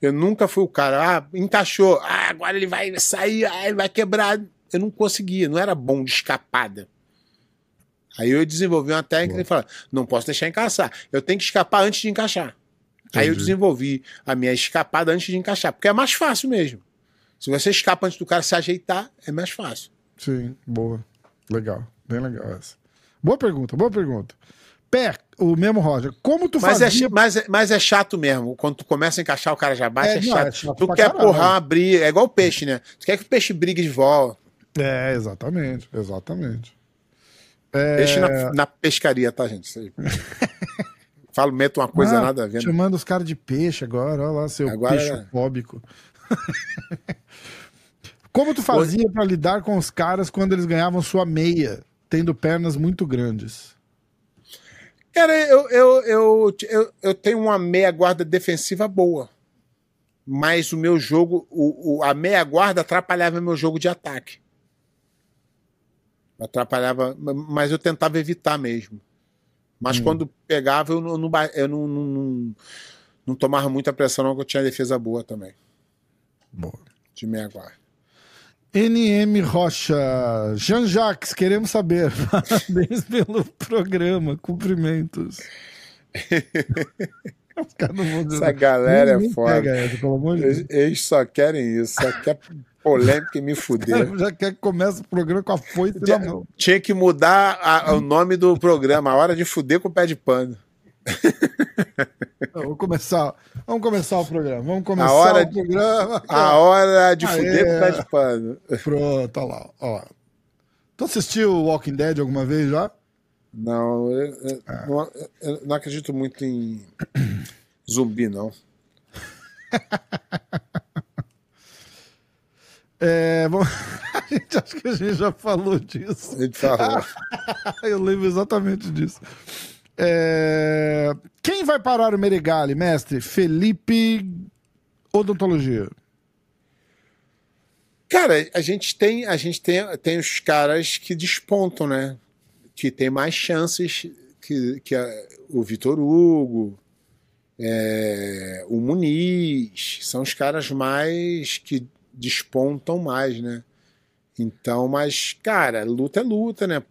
Eu nunca fui o cara, ah, encaixou, ah, agora ele vai sair, ah, ele vai quebrar. Eu não conseguia, não era bom de escapada. Aí eu desenvolvi uma técnica e falei, não posso deixar encaixar. Eu tenho que escapar antes de encaixar. Aí eu Entendi. desenvolvi a minha escapada antes de encaixar, porque é mais fácil mesmo. Se você escapa antes do cara se ajeitar, é mais fácil. Sim, boa. Legal, bem legal essa. Boa pergunta, boa pergunta. Pé, o mesmo Roger, como tu Mas é, fazia... ch- mas, é, mas é chato mesmo. Quando tu começa a encaixar, o cara já bate, É, é, não, chato. é chato tu quer caralho. porrar uma briga, é igual o peixe, né? Tu quer que o peixe brigue de volta. É, exatamente, exatamente. Peixe na, na pescaria, tá, gente? Falo, meto uma coisa Ah, nada a ver. né? Chamando os caras de peixe agora, olha lá, seu Agora- peixe fóbico. como tu fazia pra lidar com os caras quando eles ganhavam sua meia, tendo pernas muito grandes? Cara, eu, eu, eu, eu, eu tenho uma meia guarda defensiva boa. Mas o meu jogo, o, o- a meia guarda atrapalhava meu jogo de ataque. Atrapalhava, mas eu tentava evitar mesmo. Mas quando pegava, eu não, não, ba- eu não, não, não, não tomava muita pressão, não, porque eu tinha defesa boa também, Boa. de meia guarda. NM Rocha, Jean Jacques, queremos saber. Parabéns pelo programa, cumprimentos. Essa galera Nem- nem é foda. essa, pelo amor de Eles, Deus. eles só querem isso, só quer polêmica e me fuder. Já quer que comece o programa com a foice na mão. Tinha que mudar a- o nome do programa, a hora de fuder com o pé de pano. Não, Vamos começar, vamos começar o programa. Vamos começar A hora o de- programa. A hora de Aê. fuder pé de pano. Pronto, olha lá. Ó. Tu assistiu Walking Dead alguma vez já? Não, eu, eu- não, eu não acredito muito em zumbi, não. É, bom, a gente acho que a gente já falou disso. Ele falou. Eu lembro exatamente disso. É, Quem vai parar o Meregali, mestre? Felipe Odontologia. Cara, a gente tem, a gente tem, tem os caras que despontam, né? Que tem mais chances que, que a- o Vitor Hugo, é, o Muniz, são os caras mais que despontam mais, né? Então, mas, cara, luta é luta, né?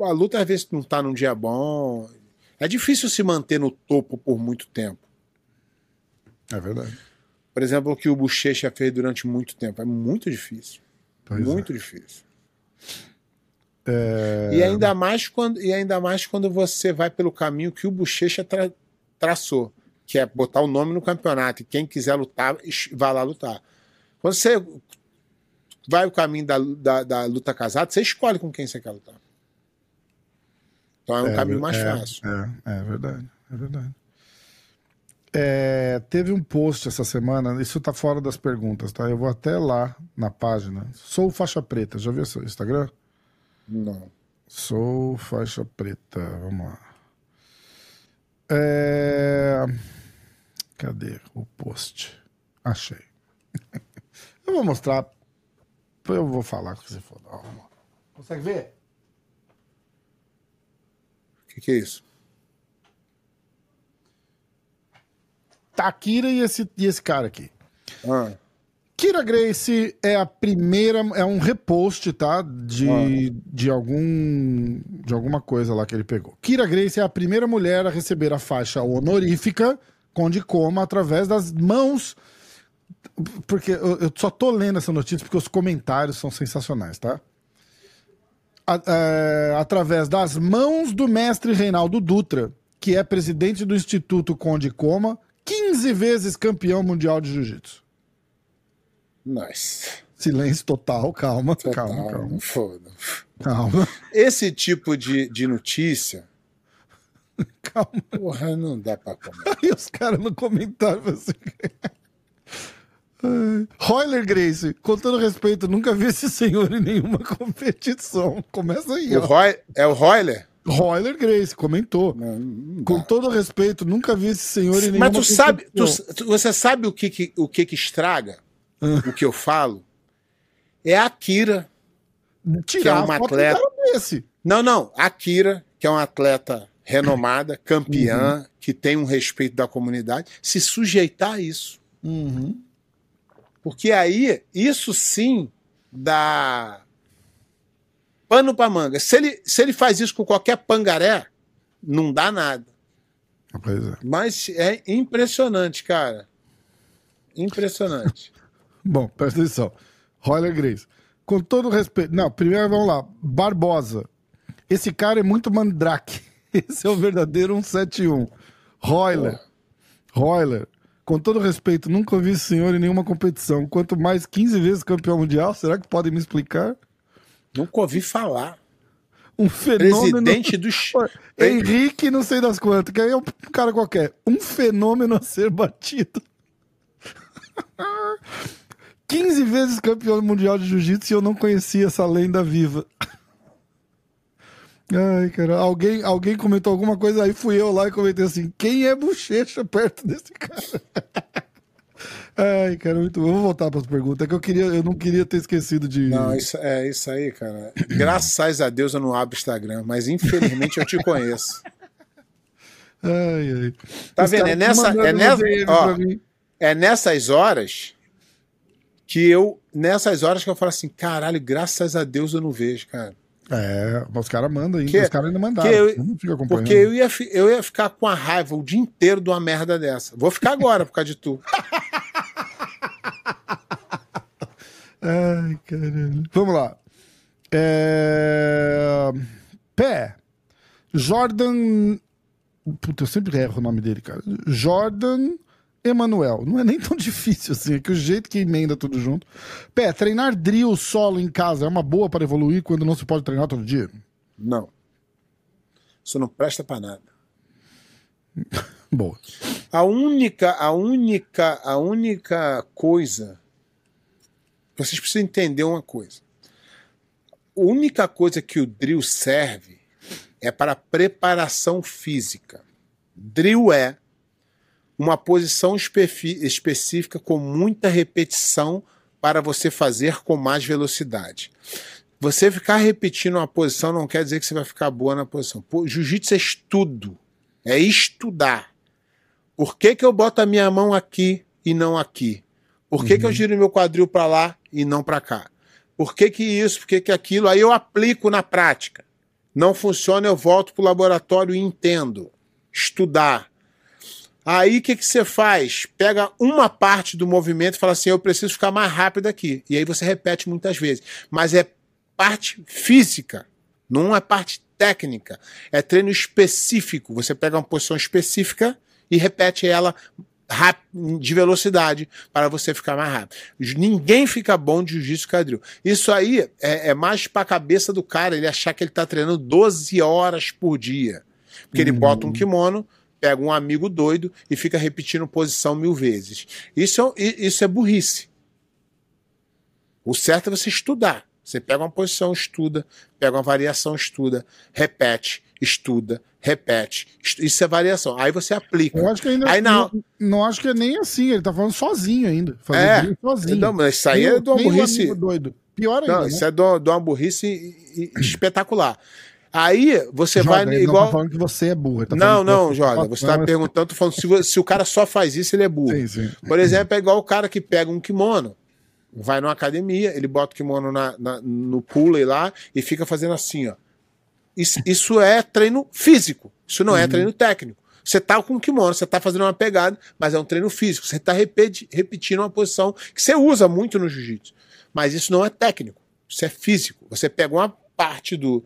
A luta às vezes não tá num dia bom. É difícil se manter no topo por muito tempo. É verdade. Por exemplo, o que o Bochecha fez durante muito tempo. É muito difícil. Pois é. muito difícil. E, ainda mais quando, e ainda mais quando você vai pelo caminho que o Bochecha tra- traçou, que é botar o nome no campeonato. E quem quiser lutar, vai lá lutar. Quando você vai o caminho da, da, da luta casada, você escolhe com quem você quer lutar. Então é um caminho mais é, fácil. É, é verdade, é verdade. É, teve um post essa semana, isso tá fora das perguntas, tá? Eu vou até lá na página. Sou faixa preta, já viu seu Instagram? Não. Sou faixa preta, vamos lá. É, Cadê o post? Achei. Eu vou mostrar. Eu vou falar que você for. Consegue ver? O que, que é isso? Tá Kira e esse, e esse cara aqui. Ah, Kira Grace é a primeira, é um repost, tá? De, de algum de alguma coisa lá que ele pegou. Kira Grace é a primeira mulher a receber a faixa honorífica Conde Coma através das mãos. Porque eu, eu só tô lendo essa notícia porque os comentários são sensacionais, tá? A- é, através das mãos do mestre Reinaldo Dutra, que é presidente do Instituto Conde Coma, 15 vezes campeão mundial de jiu-jitsu. nice. Silêncio total, calma, Total, calma, calma, Foda. calma, Esse tipo de, de notícia, calma. porra, não dá pra comer. Aí os caras no comentário assim. Royler Grace, com todo respeito, nunca vi esse senhor em nenhuma competição. Começa aí, O. Roy, é o Royler? Royler Grace comentou. Não, não Com todo respeito, nunca vi esse senhor em nenhuma Mas tu sabe, tu- você sabe o que, que- o que, que estraga o que eu falo? É a Akira. Tirar que é uma atleta- desse. Não, não. A Akira, que é uma atleta renomada, campeã, Uhum. que tem um respeito da comunidade, se sujeitar a isso. Uhum. Porque aí, isso sim dá pano pra manga. Se ele, se ele faz isso com qualquer pangaré, não dá nada. Pois é. Mas é impressionante, cara. Impressionante. Bom, presta atenção. Royler Grace. Com todo respeito. Não, primeiro vamos lá. Barbosa. Esse cara é muito mandrake. Esse é o verdadeiro 171. Royler. Royler. Com todo respeito, nunca ouvi esse senhor em nenhuma competição. Quanto mais 15 vezes campeão mundial, será que podem me explicar? Nunca ouvi falar. Um fenômeno. Presidente dos. Henrique, não sei das quantas, que aí é um cara qualquer. Um fenômeno a ser batido. 15 vezes campeão mundial de jiu-jitsu e eu não conhecia essa lenda viva. Ai, cara, alguém, alguém comentou alguma coisa, aí fui eu lá e comentei assim: quem é bochecha perto desse cara? Ai, cara, muito bom. Eu vou voltar para as perguntas, é que eu, queria, eu não queria ter esquecido de. Não, isso, é isso aí, cara. Graças a Deus eu não abro Instagram, mas infelizmente eu te conheço. Ai, ai. Tá Os vendo? É nessa, é, nessa, ó, é nessas horas que eu. Nessas horas que eu falo assim, caralho, graças a Deus eu não vejo, cara. É, os caras mandam ainda, Que- os caras ainda mandaram. eu-. Porque eu ia, eu ia ficar com a raiva o dia inteiro de uma merda dessa. Vou ficar agora por causa de tu. Ai, caralho. Vamos lá. É... Pé. Jordan. Puta, eu sempre erro o nome dele, cara. Jordan Emanuel. Não é nem tão difícil assim, é que o jeito que emenda tudo junto. Pé, treinar drill solo em casa é uma boa para evoluir quando não se pode treinar todo dia? Não. Isso não presta pra nada. Boa. A única, a única, a única coisa. Vocês precisam entender uma coisa. A única coisa que o drill serve é para preparação física. Drill é uma posição específica com muita repetição para você fazer com mais velocidade. Você ficar repetindo uma posição não quer dizer que você vai ficar boa na posição. Jiu-jitsu é estudo, é estudar. Por que, que eu boto a minha mão aqui e não aqui? Por que, que eu giro meu quadril para lá e não para cá? Por que, que isso? Por que, que aquilo? Aí eu aplico na prática. Não funciona, eu volto para o laboratório e entendo. Estudar. Aí o que, que você faz? Pega uma parte do movimento e fala assim: eu preciso ficar mais rápido aqui. E aí você repete muitas vezes. Mas é parte física, não é parte técnica. É treino específico. Você pega uma posição específica e repete ela de velocidade para você ficar mais rápido. Ninguém fica bom de jiu-jitsu quadril. Isso aí é, é mais para a cabeça do cara, ele achar que ele está treinando 12 horas por dia. Porque ele bota um kimono, pega um amigo doido e fica repetindo posição mil vezes. Isso é, isso é burrice. O certo é você estudar. Você pega uma posição, estuda, pega uma variação, estuda, repete, estuda, repete. Isso é variação. Aí você aplica. Eu acho que ainda Aí não. não, não acho que é nem assim, ele tá falando sozinho ainda. É. sozinho. Não, mas isso aí Nem é o- de uma burrice. doido. Pior ainda, Não, né? isso é de uma, de uma burrice espetacular. Aí você Jordan, vai igual. não tá falando que você é burro. tá Não, não, você- Jordan. Você Não, perguntando, tô falando, se, se o cara só faz isso, ele é burro. Sim, sim. Por exemplo, é igual o cara que pega um kimono, vai numa academia, ele bota o kimono na, na- no pulley lá e fica fazendo assim, ó. Isso, isso é treino físico, isso não é treino técnico. Você tá com o kimono, você tá fazendo uma pegada, mas é um treino físico. Você tá repeti- repetindo uma posição que você usa muito no jiu-jitsu. Mas isso não é técnico, isso é físico. Você pega uma parte do,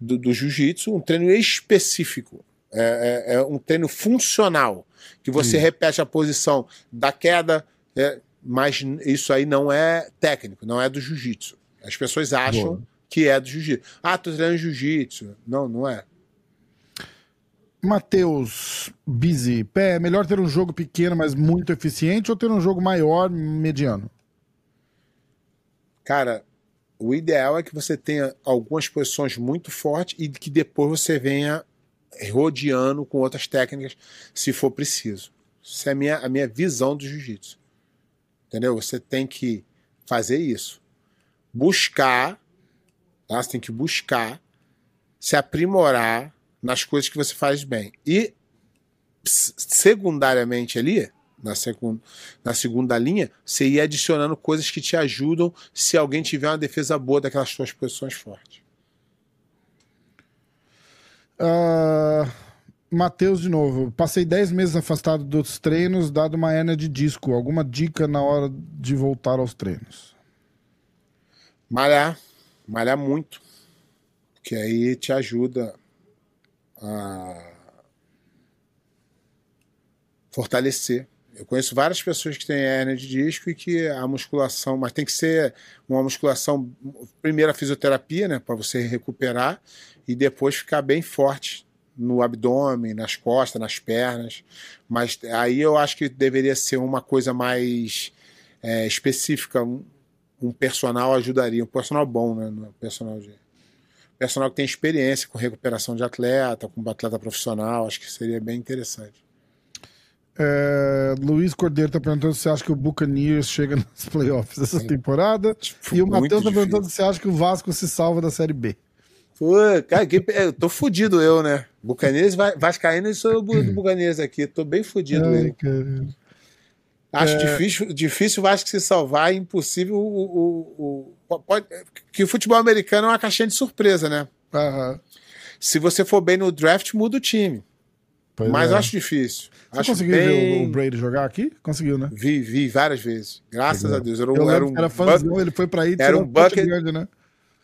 do, do jiu-jitsu, um treino específico. É, é- é um treino funcional, que você repete a posição da queda, é, mas isso aí não é técnico, não é do jiu-jitsu. As pessoas acham Boa. que é do jiu-jitsu. Ah, tô treinando jiu-jitsu. Não, não é. Matheus Bizzi, pé, é melhor ter um jogo pequeno, mas muito eficiente, ou ter um jogo maior, mediano? Cara, o ideal é que você tenha algumas posições muito fortes e que depois você venha rodeando com outras técnicas, se for preciso. Isso é a minha, a minha visão do jiu-jitsu. Entendeu? Você tem que fazer isso. Buscar, tá? Você tem que buscar se aprimorar nas coisas que você faz bem. E, secundariamente ali, na, segun, na segunda linha, você ir adicionando coisas que te ajudam se alguém tiver uma defesa boa daquelas suas posições fortes. Ah, Matheus de novo. Passei 10 meses afastado dos treinos, dado uma hernia de disco. Alguma dica na hora de voltar aos treinos? Malhar, malhar muito, que aí te ajuda a fortalecer. Eu conheço várias pessoas que têm hernia de disco e que a musculação, mas tem que ser uma musculação, primeiro a fisioterapia, né, para você recuperar e depois ficar bem forte no abdômen, nas costas, nas pernas. Mas aí eu acho que deveria ser uma coisa mais é, específica. Um, um personal ajudaria, um personal bom, né? um personal de personal que tem experiência com recuperação de atleta, com atleta profissional, acho que seria bem interessante. É, Luiz Cordeiro tá perguntando se acha que o Buccaneers chega nas playoffs essa temporada. Tipo, E o Matheus tá difícil. perguntando se acha que o Vasco se salva da Série B. Pô, cara, que, eu tô fudido eu, né? Bucaneiros, vai- Vascaíno e sou do Bucaneiros aqui, tô bem fudido Ai, eu. cara. Acho difícil, difícil o Vasco se salvar, é impossível o, o, o- pode, que o futebol americano é uma caixinha de surpresa, né? Aham. Se você for bem no draft, muda o time. Pois mas é. acho difícil. Você acho conseguiu ver bem... o, o Brady jogar aqui? Conseguiu, né? Vi, vi várias vezes. Graças a Deus. Era um, Eu era um era fãzão, ele foi pra aí era um bucket- grande, né?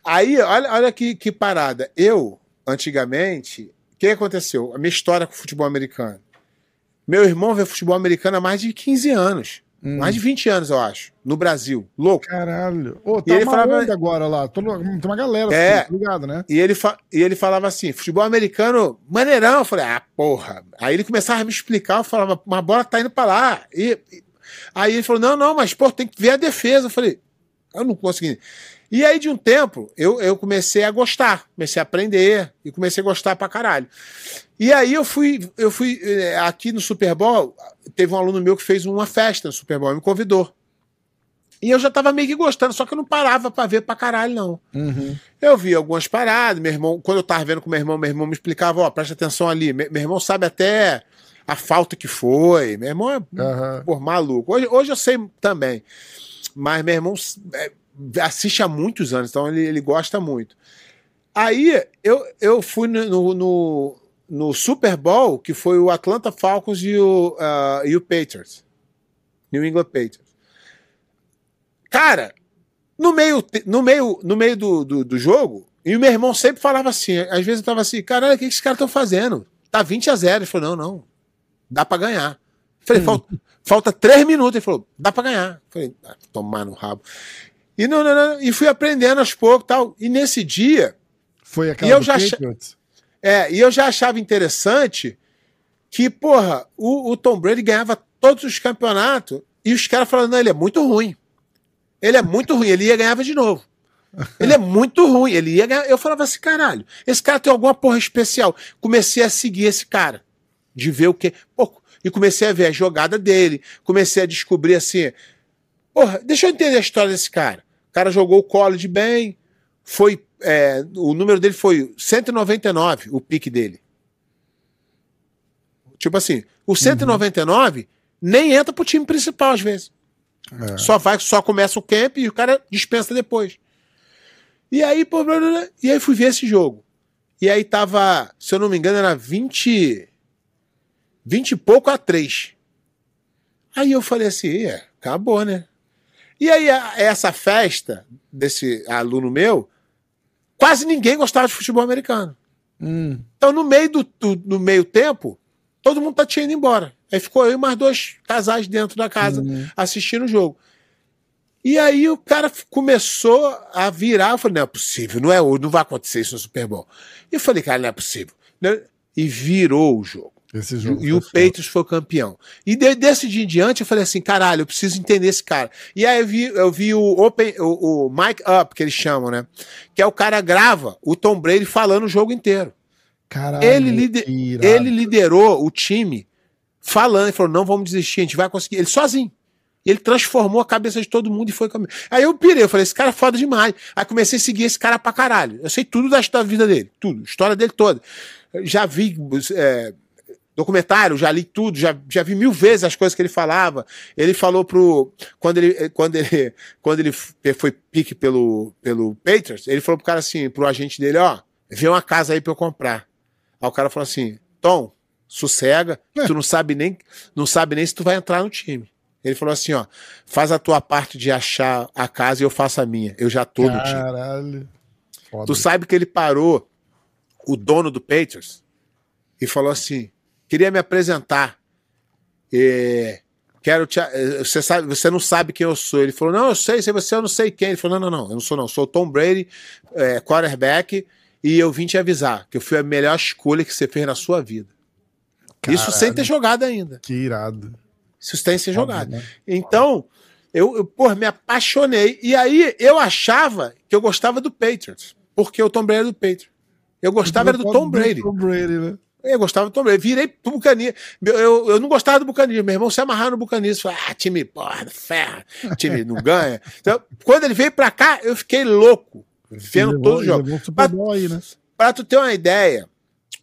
Aí, olha, olha que, que parada. Eu, antigamente, o que aconteceu? A minha história com o futebol americano. Meu irmão vê futebol americano há mais de 15 anos. Hum. Mais de 20 anos, eu acho. No Brasil. Louco. Caralho. Ô, E tá ele uma falava- agora lá. Todo- Tem uma galera É. assim, ligado, né? E ele, fa- e ele falava assim: futebol americano, maneirão. Eu falei, ah, porra. Aí ele começava a me explicar, eu falava, mas a bola tá indo pra lá. E, e- aí ele falou: não, não, mas pô, tem que ver a defesa. Eu falei, eu não consegui. E aí, de um tempo, eu, eu comecei a gostar, comecei a aprender e comecei a gostar pra caralho. E aí eu fui, eu fui eh, aqui no Super Bowl, teve um aluno meu que fez uma festa no Super Bowl, me convidou. E eu já tava meio que gostando, só que eu não parava pra ver pra caralho, não. Uhum. Eu vi algumas paradas, meu irmão, quando eu tava vendo com meu irmão, meu irmão me explicava, ó, presta atenção ali. Me- Meu, irmão sabe até a falta que foi. Meu irmão é Aham. por maluco. Hoje, hoje eu sei também. Mas meu irmão é, assiste há muitos anos, então ele, ele gosta muito. Aí eu, eu fui no, no, no- Super Bowl, que foi o Atlanta Falcons e o, ah, e o Patriots. New England Patriots. Cara, no meio, no meio, no meio do, do, do jogo, e o meu irmão sempre falava assim, às vezes eu tava assim, caralho, o que que esses caras estão fazendo? Tá 20 a 0. Ele falou, não, não, dá pra ganhar. Falei, falta, falta 3 minutos. Ele falou, dá pra ganhar. Falei, ah, tomar no rabo. E, não, não, não, e fui aprendendo aos poucos tal. E nesse dia, Foi aquela E eu já Patriots? é, e eu já achava interessante que, porra, o, o Tom Brady ganhava todos os campeonatos e os caras falando, não, ele é muito ruim. Ele é muito ruim, ele ia ganhava de novo. Ele é muito ruim, ele ia ganhar. Eu falava assim, caralho, esse cara tem alguma porra especial. Comecei a seguir esse cara, de ver o que. Pô, e comecei a ver a jogada dele, comecei a descobrir assim. Porra, deixa eu entender a história desse cara. O cara jogou o college bem, foi. é, o número dele foi 199, o pique dele. Tipo assim, o 199 nem entra pro time principal às vezes. É. Só vai, só começa o camp e o cara dispensa depois. E aí, pô, blá, blá, blá, e aí fui ver esse jogo. E aí tava, se eu não me engano, era 20 20 e pouco a 3. Aí eu falei assim, é, acabou, né? E aí essa festa desse aluno meu, quase ninguém gostava de futebol americano. Hum. Então, no meio do, do- no meio tempo, todo mundo tá tinha ido embora. Aí ficou eu e mais dois casais dentro da casa Uhum. assistindo o jogo. E aí o cara começou a virar. Eu falei, não é possível, não é hoje, não vai acontecer isso no Super Bowl. E eu falei, cara, não é possível. E virou o jogo. Esse jogo. E o. Patriots foi campeão. E de- desse dia em diante eu falei assim, caralho, eu preciso entender esse cara. E aí eu vi, eu vi o Open, o, o Mic Up, que eles chamam, né? Que é o cara grava o Tom Brady falando o jogo inteiro. Caralho, Ele, lide- que irado. ele liderou o time falando, ele falou: não vamos desistir, a gente vai conseguir. Ele sozinho. Ele transformou a cabeça de todo mundo e foi campeão. Aí eu pirei, eu falei, esse cara é foda demais. Aí comecei a seguir esse cara pra caralho. Eu sei tudo da da vida dele, tudo, história dele toda. Já vi é, documentário, já li tudo, já, já vi mil vezes as coisas que ele falava. Ele falou pro. Quando ele, quando ele, quando ele foi pique pelo, pelo Patriots, ele falou pro cara assim, pro agente dele, ó, vê uma casa aí pra eu comprar. Aí o cara falou assim: Tom, sossega, tu não sabe nem, não sabe nem se tu vai entrar no time. Ele falou assim, ó, faz a tua parte de achar a casa e eu faço a minha. Eu já tô no time. Caralho. Tu sabe que ele parou o dono do Patriots e falou assim: queria me apresentar. É, quero te. eh, Você, sabe, você não sabe quem eu sou. Ele falou: Não, eu sei, sei você, eu não sei quem. Ele falou: Não, não, não, eu não sou, não. Eu sou o Tom Brady, é, quarterback, e eu vim te avisar que eu fui a melhor escolha que você fez na sua vida. Isso sem ter jogado ainda. Que irado. Isso tem que ser jogado. né? Então, eu, eu me apaixonei. E aí eu achava que eu gostava do Patriots. Porque o Tom Brady era do Patriots. Eu gostava era do Tom Brady. Tom Brady, né? Eu gostava do Tom Brady. Virei pro Buccaneers. Eu, eu, não gostava do Buccaneers. Meu irmão se amarrava no Buccaneers. Falei, ah, time, porra, ferra. Time não ganha. Então, quando ele veio pra cá, eu fiquei louco. Vendo Levou- todos os jogos. Bowl aí, né? Pra tu ter uma ideia,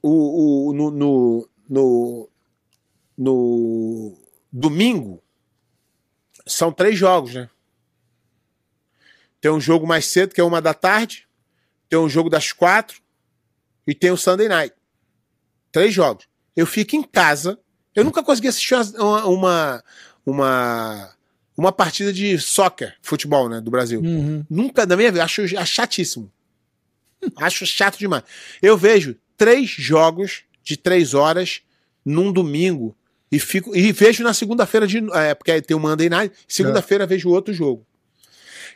o, o, no, no, no, no domingo são três jogos, né? Tem um jogo mais cedo, que é uma da tarde, tem um jogo das quatro e tem o Sunday Night. Três jogos. Eu fico em casa. Eu nunca consegui assistir uma, uma, uma, uma partida de soccer, futebol, né, do Brasil. Uhum. Nunca na minha vida. Acho acho chatíssimo. Acho chato demais. Eu vejo três jogos de três horas num domingo E, fico, e vejo na segunda-feira de. É, porque aí tem o Monday Night. Segunda-feira vejo outro jogo.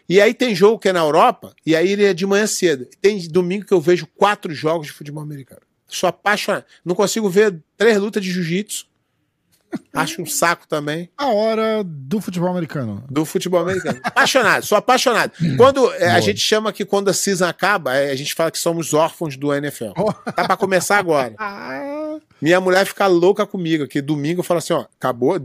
E aí tem jogo que é na Europa, e aí ele é de manhã cedo. Tem domingo que eu vejo quatro jogos de futebol americano. Sou apaixonado. Não consigo ver três lutas de jiu-jitsu. Acho um saco também. A hora do futebol americano. Do futebol americano. Apaixonado, sou apaixonado. Quando é, a gente chama que quando a season acaba, é, a gente fala que somos órfãos do NFL. Oh. Tá pra começar agora. Ah, Minha mulher fica louca comigo, que domingo eu falo assim, ó, acabou,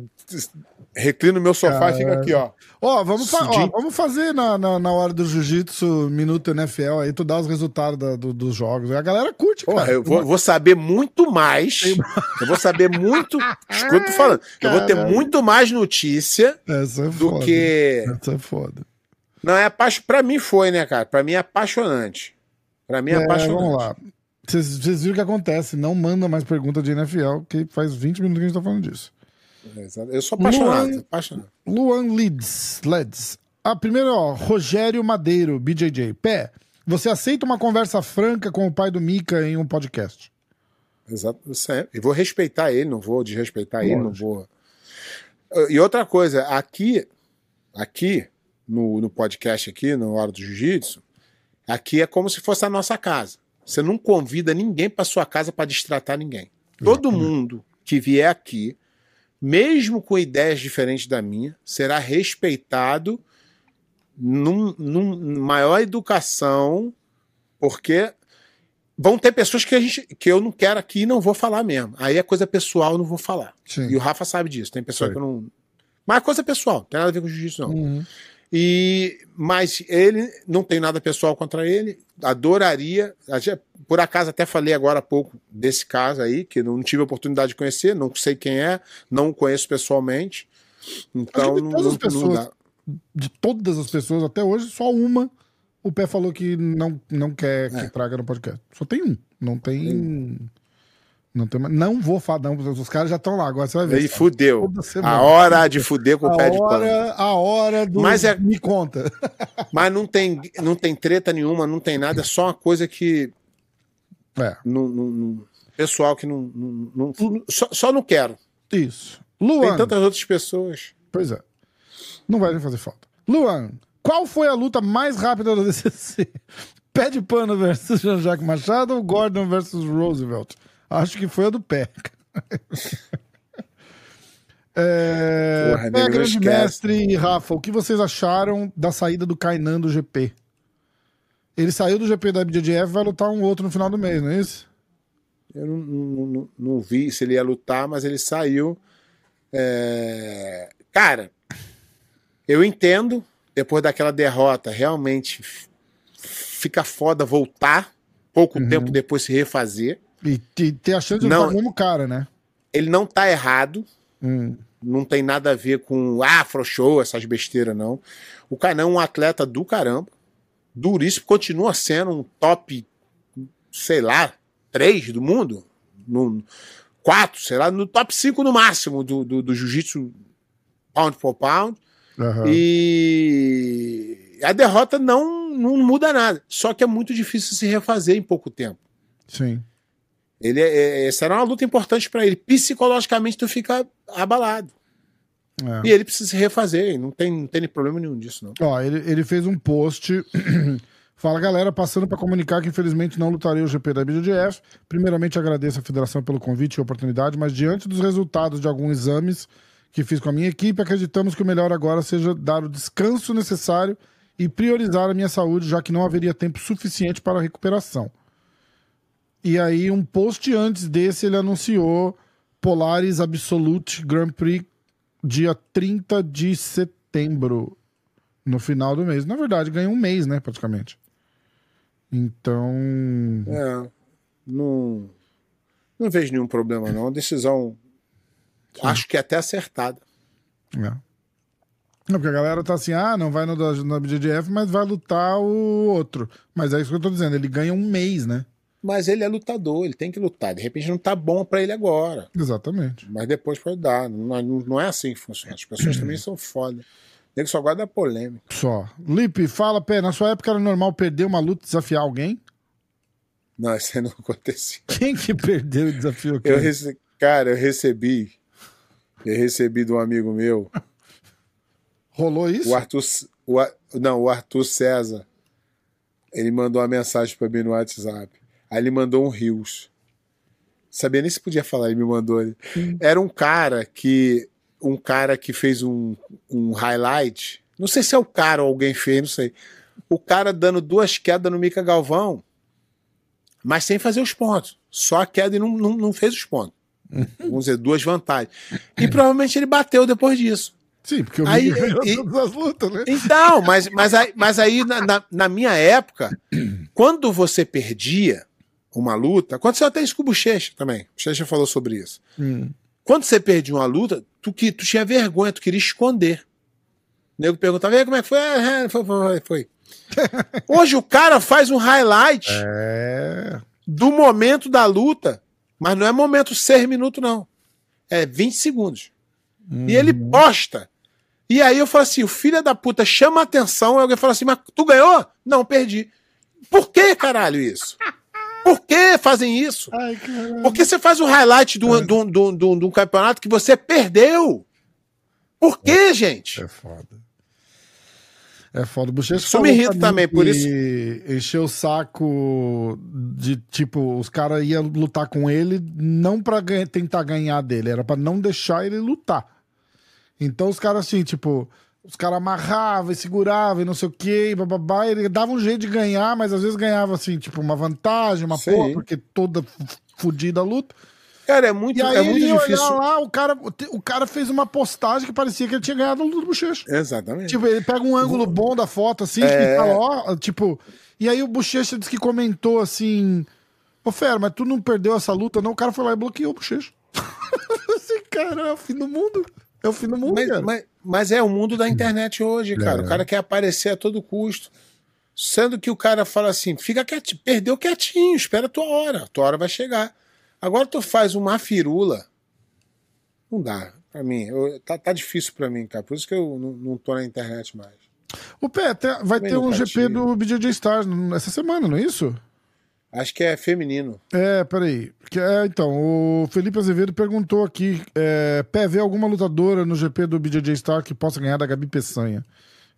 reclino no meu sofá e fica aqui, ó. Ó, vamos, fa- ó, vamos fazer na, na, na hora do jiu-jitsu, minuto NFL, aí tu dá os resultados da- do- dos jogos. A galera curte, Porra, cara. eu vou, vou saber muito mais. Eu vou saber muito. Escuta, tô falando. Eu vou ter Caralho. muito mais notícia Essa é do foda. que. Essa é foda. Não, é apaixonante. Pra mim foi, né, cara? Pra mim é apaixonante. Pra mim é, É, apaixonante. vamos lá. Vocês vocês viram o que acontece. Não manda mais pergunta de NFL, que faz 20 minutos que a gente tá falando disso. Exato. Eu sou apaixonado. Luan- apaixonado. Luan Leeds. Leds. A primeira, ó, Rogério Madeiro, BJJ. Pé, você aceita uma conversa franca com o pai do Mika em um podcast? Exato. Sempre. E vou respeitar ele, não vou desrespeitar ele, não Lógico. vou. E outra coisa, aqui, aqui, no, no podcast aqui, no Hora do Jiu-Jitsu, aqui é como se fosse a nossa casa. Você não convida ninguém para sua casa para distratar ninguém. Todo mundo que vier aqui, mesmo com ideias diferentes da minha, será respeitado num, num maior educação, porque vão ter pessoas que, a gente, que eu não quero aqui e não vou falar mesmo. Aí é coisa pessoal, não vou falar. Sim. E o Rafa sabe disso. Tem pessoa Sei. que eu não. Mas é coisa pessoal, não tem nada a ver com jiu-jitsu, não. Uhum. E, mas ele, não tem nada pessoal contra ele, adoraria. Por acaso, até falei agora há pouco desse caso aí, que não tive a oportunidade de conhecer, não sei quem é, não o conheço pessoalmente. Então, que não, todas as não- não pessoas-. De todas as pessoas até hoje, só uma o Pé falou que não, não quer que É. traga no podcast. Só tem um. Não tem. Não tem. Não vou falar, não. Os caras já estão lá. Agora você vai ver. Aí fudeu. A hora de fuder com o pé a de pano. a hora do. Mas é- Me conta. Mas não tem, não tem treta nenhuma, não tem nada, é só uma coisa que. É, Não, não- pessoal que não. não- não- só, só não quero. isso. Tem Luan. tantas outras pessoas. Pois é. Não vai nem fazer falta. Luan, qual foi a luta mais rápida da DCC? Pé de pano versus Jean-Jacques Machado ou Gordon versus Roosevelt? Acho que foi a do pé. é, Porra, grande mestre e Rafa, o que vocês acharam da saída do Kainan do GP? Ele saiu do GP da BJJF e vai lutar um outro no final do mês, não é isso? Eu não, não, não- não vi se ele ia lutar, mas ele saiu. É, Cara, eu entendo, depois daquela derrota, realmente fica foda voltar, pouco Uhum. tempo depois se refazer. E te- ter a chance de Não. o mesmo cara, né? Ele não tá errado, Hum, não tem nada a ver com afro show, essas besteiras, não. O Kainan é um atleta do caramba, duríssimo, continua sendo um top, sei lá, 3 do mundo, no 4, sei lá, no top 5 no máximo do, do, do jiu-jitsu pound for pound. aham. E a derrota não, não muda nada, só que é muito difícil se refazer em pouco tempo. Sim. Ele é, é- essa era uma luta importante para ele. Psicologicamente, tu fica abalado. É. E ele precisa se refazer, não tem, não tem problema nenhum disso, não. Ó, ele, ele fez um post. Fala, galera, passando para comunicar que infelizmente não lutarei o GP da BJJF. Primeiramente, agradeço a federação pelo convite e oportunidade, mas diante dos resultados de alguns exames que fiz com a minha equipe, acreditamos que o melhor agora seja dar o descanso necessário e priorizar a minha saúde, já que não haveria tempo suficiente para a recuperação. E aí, um post antes desse, ele anunciou Polaris Absolute Grand Prix dia 30 de setembro no final do mês. Na verdade, ganha um mês, né, praticamente. Então, É, não, não vejo nenhum problema, não. A decisão, acho que é até acertada. é. Não, porque a galera tá assim, ah, não vai no BJJF, mas vai lutar o outro. Mas é isso que eu tô dizendo, ele ganha um mês, né? Mas ele é lutador, ele tem que lutar. De repente não tá bom para ele agora, Exatamente. mas depois pode dar. Não, não- é assim que funciona. As pessoas também são foda. Ele só guarda polêmica. Só. Lipe, fala, Pé, na sua época era normal perder uma luta e desafiar alguém? Não, isso aí não acontecia. Quem que perdeu e desafiou quem? Eu rece... Cara, eu recebi Eu recebi de um amigo meu, Rolou isso? o Arthur. O, não, o Arthur César. Ele mandou uma mensagem pra mim no WhatsApp. Aí ele mandou um Rios. Sabia nem se podia falar, ele me mandou. Era um cara que. Um cara que fez um, um highlight. Não sei se é o cara ou alguém fez, não sei. O cara dando duas quedas no Mica Galvão, mas sem fazer os pontos. Só a queda e não, não, não fez os pontos. Vamos dizer, duas vantagens. E provavelmente ele bateu depois disso. Sim, porque o Aí, e- todas as lutas, né? Então, mas, mas aí, mas aí na, na, na minha época, quando você perdia uma luta, aconteceu até isso com o Bochecha também. O Bochecha falou sobre isso. Hum. Quando você perdia uma luta, tu, que, tu tinha vergonha, tu queria esconder. O nego perguntava, e como é que foi? Ah, foi, foi, foi. Hoje o cara faz um highlight É. do momento da luta, mas não é momento 6 minutos, não. É 20 segundos. E ele posta. E aí eu falo assim: o filho da puta chama a atenção, e alguém fala assim, mas tu ganhou? Não, perdi. Por que, caralho, isso? Por que fazem isso? Ai, caralho. Por que você faz um highlight de um, de um- campeonato que você perdeu? Por que, gente? É foda. É foda. O Bochecha Isso me irrita também, por isso- Encheu o saco de, tipo, os caras iam lutar com ele não pra ganha- tentar ganhar dele, era pra não deixar ele lutar. Então os caras, assim, tipo, os caras amarravam e seguravam e não sei o quê, e bababá, ele dava um jeito de ganhar, mas às vezes ganhava, assim, tipo, uma vantagem, uma Sim. porra, porque toda f- fudida a luta. Cara, é muito, E aí é muito ele ia olhar difícil. lá, o cara, o cara fez uma postagem que parecia que ele tinha ganhado a luta do Bochecha. Exatamente. Tipo, ele pega um ângulo bom da foto, assim, É. e fala, ó, tipo. E aí o Bochecha disse que comentou assim. Ô, Fera, mas tu não perdeu essa luta, não? O cara foi lá e bloqueou o Bochecha. Esse cara é o fim do mundo. É o fim do mundo, Mas, cara. mas- mas é o mundo da internet hoje, cara. É. O cara quer aparecer a todo custo. Sendo que o cara fala assim: fica quietinho, perdeu quietinho, espera a tua hora, a tua hora vai chegar. Agora tu faz uma firula. Não dá, pra mim. Eu- tá, tá difícil pra mim, cara. Por isso que eu não, não tô na internet mais. O Pé, vai Também ter um GP do BJJ Stars essa semana, não é isso? Acho que é feminino. É, peraí. É, então, o Felipe Azevedo perguntou aqui: é, Pé, vê alguma lutadora no GP do BJJ Star que possa ganhar da Gabi Peçanha?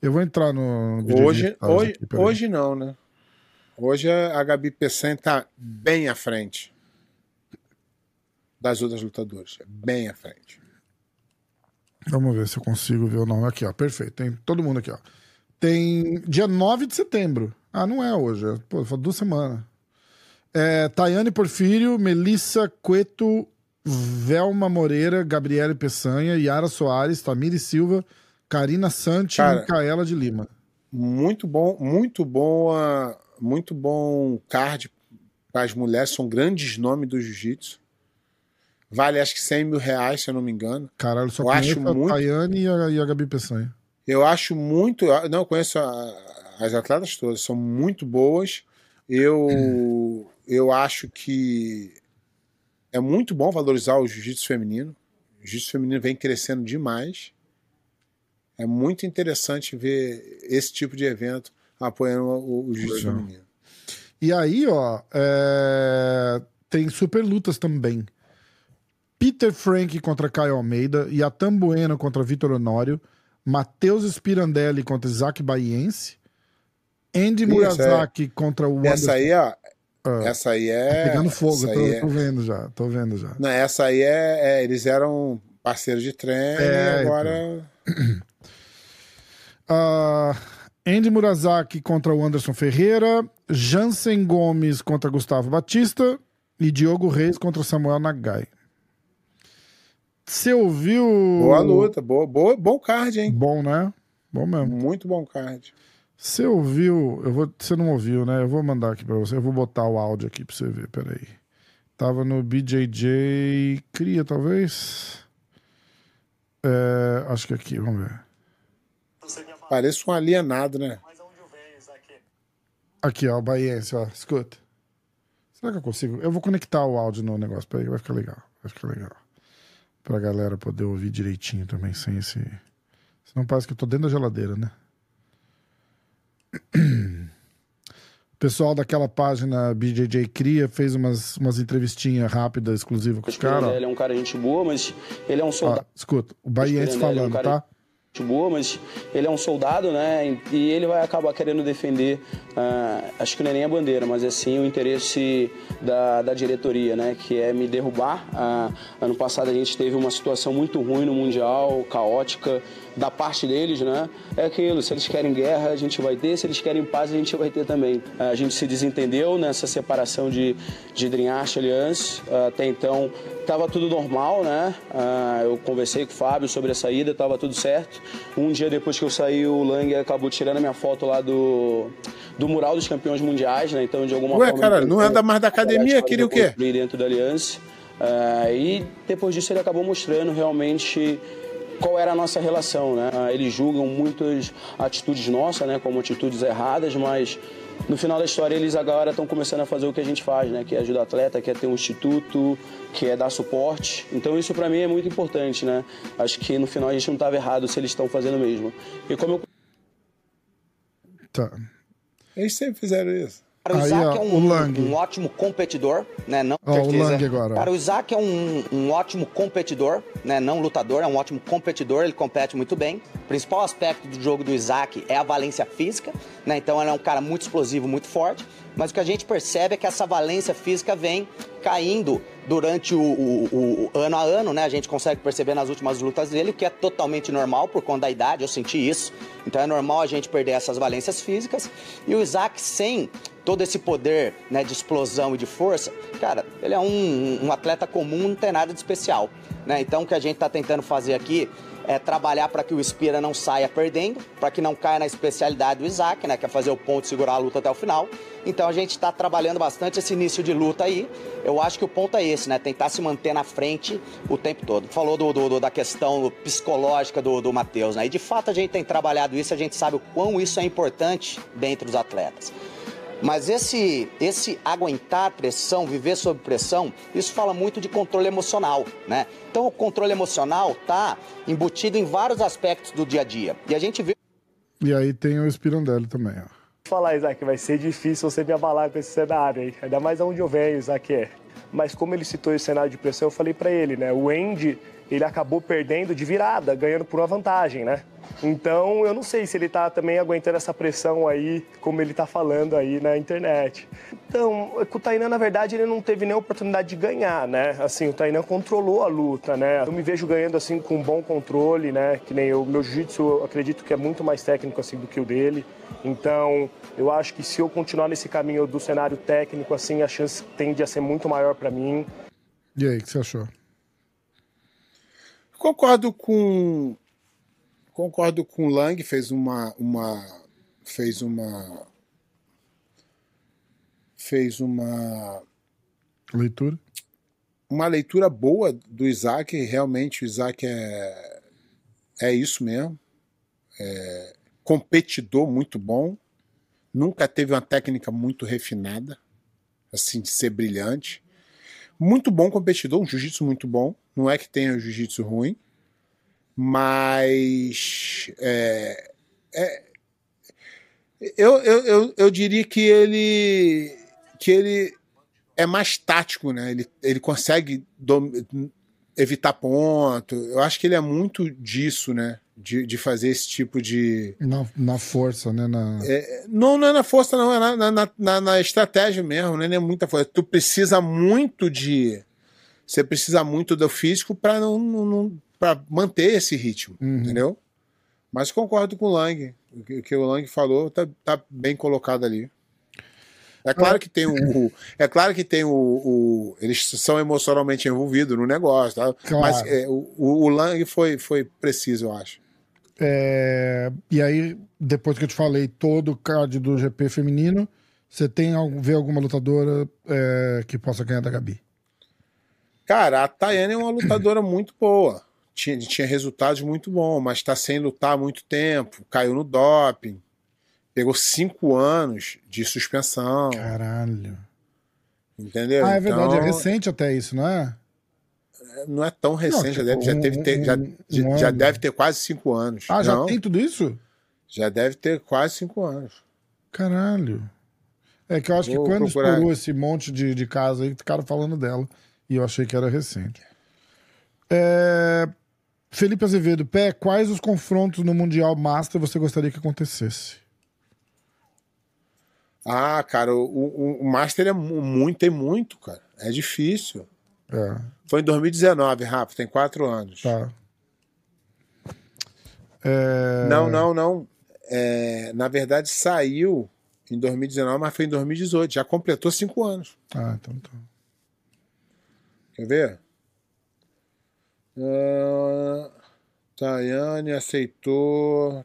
Eu vou entrar no. BJJ Hoje, Stars hoje, aqui, hoje não, né? Hoje a Gabi Peçanha tá bem à frente das outras lutadoras. Bem à frente. Vamos ver se eu consigo ver o nome aqui, ó. Perfeito. Tem todo mundo aqui, ó. Tem dia 9 de setembro. Ah, não é hoje. é- Pô, duas semanas. É, Tayane Porfírio, Melissa Cueto, Velma Moreira, Gabriele Peçanha, Yara Soares, Tamiri Silva, Karina Cara. e Micaela de Lima. Muito bom, muito boa, muito bom card para as mulheres. São grandes nomes do jiu-jitsu. Vale acho que 100 mil reais, se eu não me engano. Caralho, só Eu acho conheço a muito- Tayane e a, e a Gabi Peçanha. Eu acho muito. Não, eu conheço a- as atletas todas, são muito boas. Eu, eu acho que é muito bom valorizar o jiu-jitsu feminino. O jiu-jitsu feminino vem crescendo demais. É muito interessante ver esse tipo de evento apoiando o, o jiu-jitsu feminino. E aí, ó, é, tem super lutas também. Peter Frank contra Caio Almeida, Yatan Bueno contra Vitor Honório, Matheus Spirandelli contra Isaac Baiense, Andy Isso, Murazaki contra o Essa aí, ó, Ah. essa aí Tá é. pegando fogo, tô, é- tô vendo já, tô vendo já. Não, essa aí é, é, Eles eram parceiros de treino É, e agora. Ah, Andy Murazaki contra o Anderson Ferreira, Jansen Gomes contra Gustavo Batista e Diogo Reis contra Samuel Nagai. Você ouviu. Boa luta, boa, boa, bom card, hein? Bom, né? Bom mesmo. Muito bom card. Você ouviu. Eu vou, você não ouviu, né? Eu vou mandar aqui pra você. Eu vou botar o áudio aqui pra você ver. Peraí. Tava no BJJ Cria, talvez. É, acho que aqui, vamos ver. Parece um alienado, né? Aqui, ó, o Baiense, ó. Escuta. Será que eu consigo? Eu vou conectar o áudio no negócio. Peraí, vai ficar legal. Vai ficar legal. Pra galera poder ouvir direitinho também, sem esse. Senão parece que eu tô dentro da geladeira, né? Pessoal daquela página BJJ Cria fez umas, umas entrevistinhas rápidas, exclusivas com os caras. Ele é um cara gente boa, mas ele é um soldado. Ah, escuta, o Baiense Ele é um falando, cara- tá? Boa, mas ele é um soldado, né? E ele vai acabar querendo defender, ah, acho que não é nem a bandeira, mas é sim o interesse da, da diretoria, né? Que é me derrubar. Ah, ano passado a gente teve uma situação muito ruim no Mundial, caótica, da parte deles, né? É aquilo, se eles querem guerra, a gente vai ter, se eles querem paz, a gente vai ter também. Ah, A gente se desentendeu nessa separação de, de Alliance. Ah, Até então, estava tudo normal, né? Eu conversei com o Fábio sobre a saída, estava tudo certo. Um dia depois que eu saí, o Lang acabou tirando a minha foto lá do, do mural dos campeões mundiais, né? Então, de alguma Ué, forma... caralho, não ele- anda mais da academia, queria o quê? dentro da Aliança. Ah, e depois disso ele acabou mostrando realmente qual era a nossa relação, né? Eles julgam muitas atitudes nossas, né, como atitudes erradas, mas no final da história eles agora estão começando a fazer o que a gente faz, né, que é ajudar atleta, que é ter um instituto, que é dar suporte. Então isso para mim é muito importante, né? Acho que no final a gente não estava errado se eles estão fazendo mesmo. E como eu Tá. Eles sempre fizeram isso. Cara, o Aí, Isaac ó, é um, um ótimo competidor, né? Não Ó, o Lang agora, ó. Cara, o Isaac é um, um ótimo competidor, né? Não lutador, é um ótimo competidor, ele compete muito bem. O principal aspecto do jogo do Isaac é a valência física, né? Então ele é um cara muito explosivo, muito forte. Mas o que a gente percebe é que essa valência física vem caindo durante o, o- o- o ano a ano, né? A gente consegue perceber nas últimas lutas dele, o que é totalmente normal por conta da idade, eu senti isso. Então é normal a gente perder essas valências físicas. E o Isaac, sem todo esse poder né, de explosão e de força, cara, ele é um, um atleta comum, não tem nada de especial. Né? Então o que a gente está tentando fazer aqui é trabalhar para que o Spira não saia perdendo, para que não caia na especialidade do Isaac, né, que é fazer o ponto e segurar a luta até o final. Então a gente está trabalhando bastante esse início de luta aí. Eu acho que o ponto é esse, né? Tentar se manter na frente o tempo todo. Falou do- do- da questão psicológica do, do Matheus, né? E de fato a gente tem trabalhado isso, a gente sabe o quão isso é importante dentro dos atletas. Mas esse, esse aguentar pressão, viver sob pressão, isso fala muito de controle emocional, né? Então o controle emocional tá embutido em vários aspectos do dia a dia. E a gente vê E aí tem o Spirondelli também, ó. falar, Isaac, vai ser difícil você me abalar com esse cenário aí. Ainda mais aonde eu venho, Isaac é. Mas como ele citou esse cenário de pressão, eu falei pra ele, né? O Andy, ele acabou perdendo de virada, ganhando por uma vantagem, né? Então, eu não sei se ele tá também aguentando essa pressão aí, como ele tá falando aí na internet. Então, o Tainan, na verdade, ele não teve nem oportunidade de ganhar, né? Assim, o Tainan controlou a luta, né? Eu me vejo ganhando, assim, com um bom controle, né? Que nem o meu jiu-jitsu, acredito que é muito mais técnico, assim, do que o dele. Então, eu acho que se eu continuar nesse caminho do cenário técnico, assim, a chance tende a ser muito maior pra mim. E aí, o que você achou? Concordo com concordo com o Lang, fez uma uma fez uma fez uma Leitura? uma leitura boa do Isaac, realmente o Isaac é é isso mesmo. É competidor muito bom. Nunca teve uma técnica muito refinada, assim, de ser brilhante. Muito bom competidor, um jiu-jitsu muito bom. Não é que tenha jiu-jitsu ruim, mas é, é- eu, eu, eu, eu diria que ele que ele é mais tático, né? Ele, ele consegue dom- evitar ponto. Eu acho que ele é muito disso, né? De, de fazer esse tipo de. Na, na força, né? Na... Não, não é na força, não, é na, na- na, na, na estratégia mesmo, né? Não é muita força. Tu precisa muito de. Você precisa muito do físico para não, não, para manter esse ritmo, entendeu? Mas concordo com o Lang. O que, o Lang falou tá, tá bem colocado ali. É claro que tem o, o- é claro que tem o, o- eles são emocionalmente envolvidos no negócio, tá? Claro. mas é, o, o o Lang foi, foi preciso, eu acho. É, E aí, depois que eu te falei todo o card do GP feminino, você tem algum, vê alguma lutadora é, que possa ganhar da Gabi? Cara, a Tayane é uma lutadora muito boa. Tinha, tinha resultados muito bons, mas está sem lutar há muito tempo. Caiu no doping. Pegou cinco anos de suspensão. Caralho. Entendeu? Ah, é verdade, é Então, recente até isso, não é? Não é tão recente, Não, já, deve, já, tipo, teve um- ter- já, um- já- um já deve ter quase cinco anos. Ah, já Não, tem tudo isso? já deve ter quase cinco anos. Caralho. É que eu acho Vou que quando procurar. estourou esse monte de, de casos aí, ficaram falando dela. E eu achei que era recente. É, Felipe Azevedo, Pé, quais os confrontos no Mundial Master você gostaria que acontecesse? Ah, cara, o, o, Master é mu- muito, tem muito, cara. É difícil. É, Foi em 2019, Rafa, tem quatro anos. tá. É, Não, não, não. É, na verdade, saiu em 2019, mas foi em 2018. Já completou cinco anos. Ah, então tá. Quer ver? Uh, Tayane aceitou.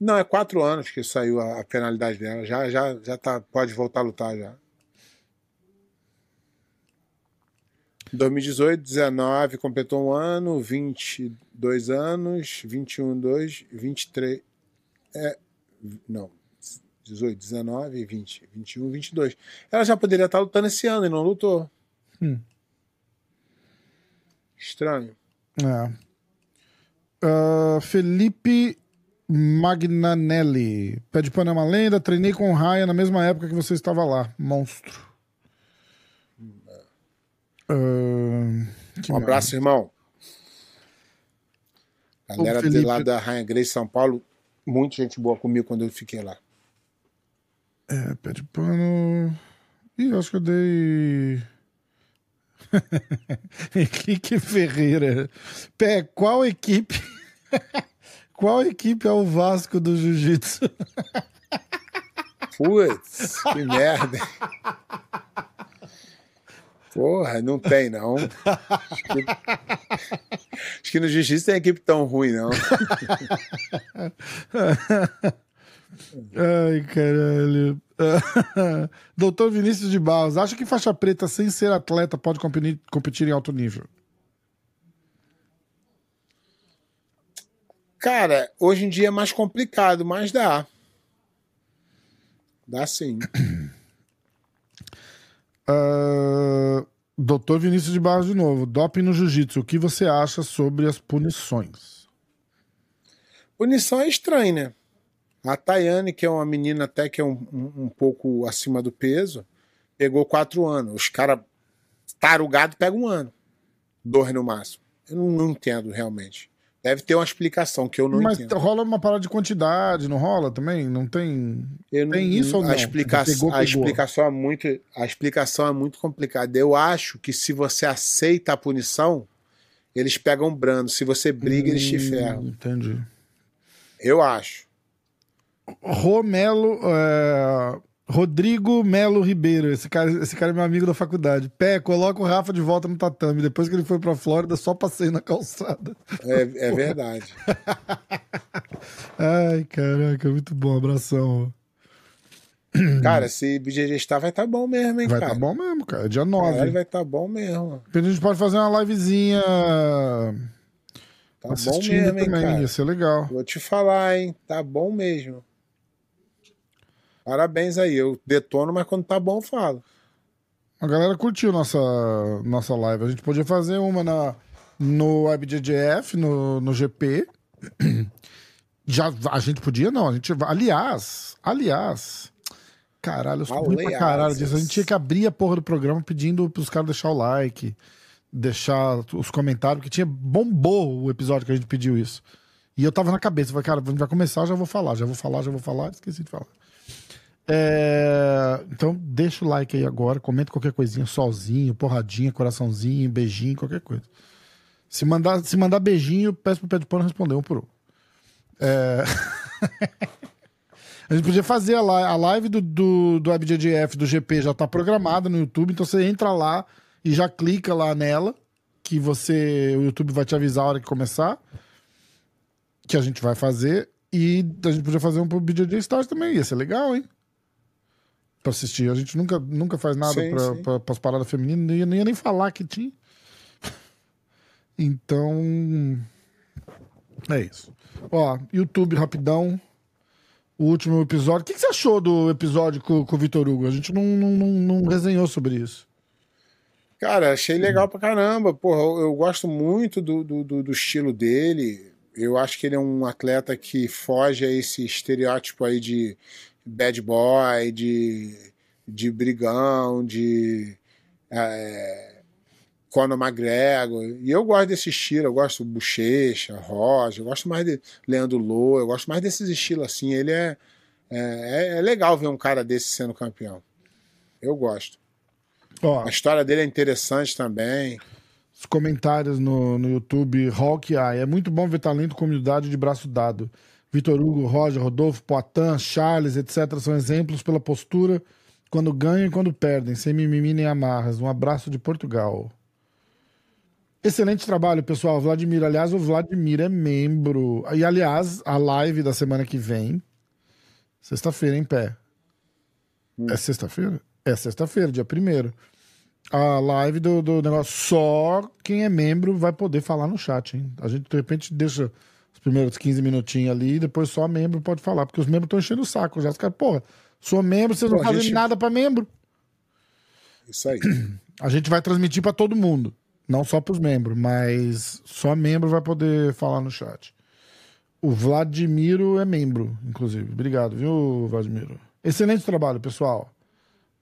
Não, é quatro anos que saiu a, penalidade dela. Já, já, já tá, pode voltar a lutar já. 2018, 19, completou um ano, 22 anos, 21, 2, 23, é, não, 18, 19, 20, 21, 22. Ela já poderia estar lutando esse ano e não lutou. Hum. Estranho. É. Ah, Felipe Magnanelli. Pé de pano é uma lenda. Treinei com o Raya na mesma época que você estava lá. Monstro. Que Um abraço, irmão. Galera Ô, de lá da Rainha Grace São Paulo, muita gente boa comigo quando eu fiquei lá. É, pé de pano. Ih, acho que eu dei. Henrique Ferreira. Pé, qual equipe. qual equipe é o Vasco do Jiu-Jitsu? Putz, que merda. Porra, não tem, não. Acho que, acho que no Jiu-Jitsu tem equipe tão ruim, não. Ai, caralho. Doutor Vinícius de Barros, acha que faixa preta sem ser atleta pode competir, competir em alto nível? Cara, hoje em dia é mais complicado, mas dá. Dá sim. Ah, Doutor Vinícius de Barros de novo. Doping no jiu-jitsu. O que você acha sobre as punições? Punição é estranha, né? A Tayane, que é uma menina até que é um, um, um pouco acima do peso, pegou quatro anos. Os caras tarugado pegam um ano. Dois no máximo. Eu não, não entendo realmente. Deve ter uma explicação que eu não Mas entendo. rola uma parada de quantidade, não rola também? Não tem. Eu não- tem isso ou não? A, explica Pegou, a pegou. explicação é muito, a explicação é muito complicada. Eu acho que se você aceita a punição, eles pegam brando. Se você briga, eles te Hum, ferram. Entendi. Eu acho. Romelo. é, Rodrigo Melo Ribeiro. Esse cara, esse cara é meu amigo da faculdade. Pé, coloca o Rafa de volta no tatame. Depois que ele foi pra Flórida, só passei na calçada. É, é verdade. Ai, caraca, muito bom. Abração. Cara, se está, vai estar bom mesmo, hein, Vai cara? tá bom mesmo, cara. Dia 9. Caralho, vai estar bom mesmo. A gente pode fazer uma livezinha Tá bom assistindo mesmo, hein, também. cara? Ia ser legal. Vou te falar, hein? Tá bom mesmo. Parabéns aí. Eu detono, mas quando tá bom, eu falo. A galera curtiu nossa, nossa live. A gente podia fazer uma na, no WebGGF, no, no GP. Já, a gente podia, não. A gente, aliás, aliás. Caralho, eu sou ruim pra caralho disso. A gente tinha que abrir a porra do programa pedindo pros caras deixar o like, deixar os comentários, porque tinha bombou o episódio que a gente pediu isso. E eu tava na cabeça, falei, cara, a gente vai começar, já vou falar, já vou falar, já vou falar, esqueci de falar. É, Então, deixa o like aí agora, comenta qualquer coisinha, solzinho, porradinha, coraçãozinho, beijinho, qualquer coisa. Se mandar, se mandar beijinho, peço pro de pano responder um por um. É... a gente podia fazer a live, a live do, do, do WebGGF do GP já tá programada no YouTube, então você entra lá e já clica lá nela, que você o YouTube vai te avisar a hora que começar, que a gente vai fazer, e a gente podia fazer um pro BJJ Stars também, ia ser legal, hein? Pra assistir. A gente nunca, nunca faz nada Sim, pra, sim. pra, pras paradas femininas, não ia, não ia nem falar que tinha. Então. É isso. Ó, YouTube rapidão. O último episódio. O que, que você achou do episódio com, com o Vitor Hugo? A gente não, não, não, não resenhou sobre isso. Cara, achei legal pra caramba. Porra, eu, eu gosto muito do, do, do estilo dele. Eu acho que ele é um atleta que foge a esse estereótipo aí de bad boy, de, de brigão, de é, Conor McGregor. E eu gosto desse estilo, eu gosto do Bochecha, Roger, eu gosto mais de Leandro Lô, eu gosto mais desses estilos assim. Ele é, é, é legal ver um cara desse sendo campeão. Eu gosto. Ó, A história dele é interessante também. os comentários no, no YouTube, Hawkeye. É muito bom ver talento com humildade de braço dado. Vitor Hugo, Roger, Rodolfo, Poitin, Charles, etc. são exemplos pela postura quando ganham e quando perdem, sem mimimi nem amarras. Um abraço de Portugal. Excelente trabalho, pessoal. Vladimir, aliás, o Vladimir é membro. E, aliás, a live da semana que vem, sexta-feira, em pé. É sexta-feira? É sexta-feira, dia 1 A live do, do negócio. Só quem é membro vai poder falar no chat, hein? A gente, de repente, deixa primeiros 15 minutinhos ali e depois só membro pode falar. Porque os membros estão enchendo o saco já. Os caras, porra, sou membro, vocês não Pô, a fazem gente- nada pra membro. Isso aí. A gente vai transmitir pra todo mundo, não só pros membros, mas só membro vai poder falar no chat. O Vladimiro é membro, inclusive. Obrigado, viu, Vladimiro? Excelente trabalho, pessoal.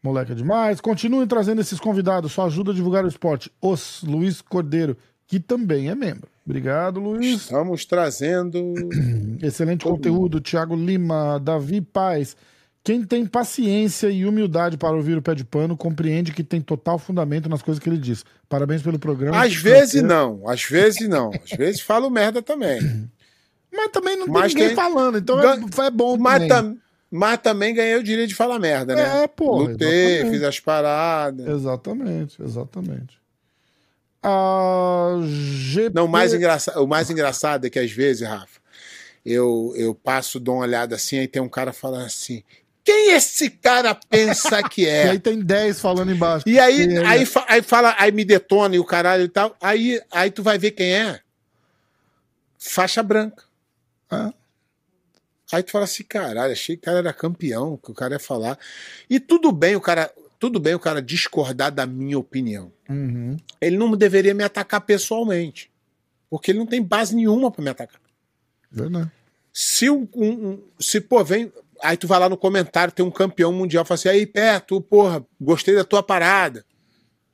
Moleque é demais. Continuem trazendo esses convidados, só ajuda a divulgar o esporte. Os Luiz Cordeiro, que também é membro. Obrigado, Luiz. Estamos trazendo. Excelente conteúdo. Thiago Lima, Davi Paz. Quem tem paciência e humildade para ouvir o pé de pano compreende que tem total fundamento nas coisas que ele diz. Parabéns pelo programa. Às vezes não, às vezes não. Às vezes falo merda também. Mas também não tem Mas ninguém tem- falando, então é, Gan- é bom Mas, também. tam- mas também ganhei o direito de falar merda, né? É, pô. Lutei, exatamente. fiz as paradas. Exatamente, exatamente. A GP... Não, o mais, engraçado, o mais engraçado é que às vezes, Rafa, eu, eu passo, dou uma olhada assim, aí tem um cara falando assim: quem esse cara pensa que E é? aí tem 10 falando embaixo. E aí, E aí, aí fala, aí me detona e o caralho e tal. Aí, aí tu vai ver quem é. Faixa branca. Ah, Aí tu fala assim, caralho, achei que o cara era campeão, que o cara ia falar. E tudo bem o cara, tudo bem o cara discordar da minha opinião. uhum. Ele não deveria me atacar pessoalmente. Porque ele não tem base nenhuma pra me atacar. Verdade. Se um, um- se pô, vem, aí tu vai lá no comentário, tem um campeão mundial, fala assim: "Aí, pé, tu, porra, gostei da tua parada".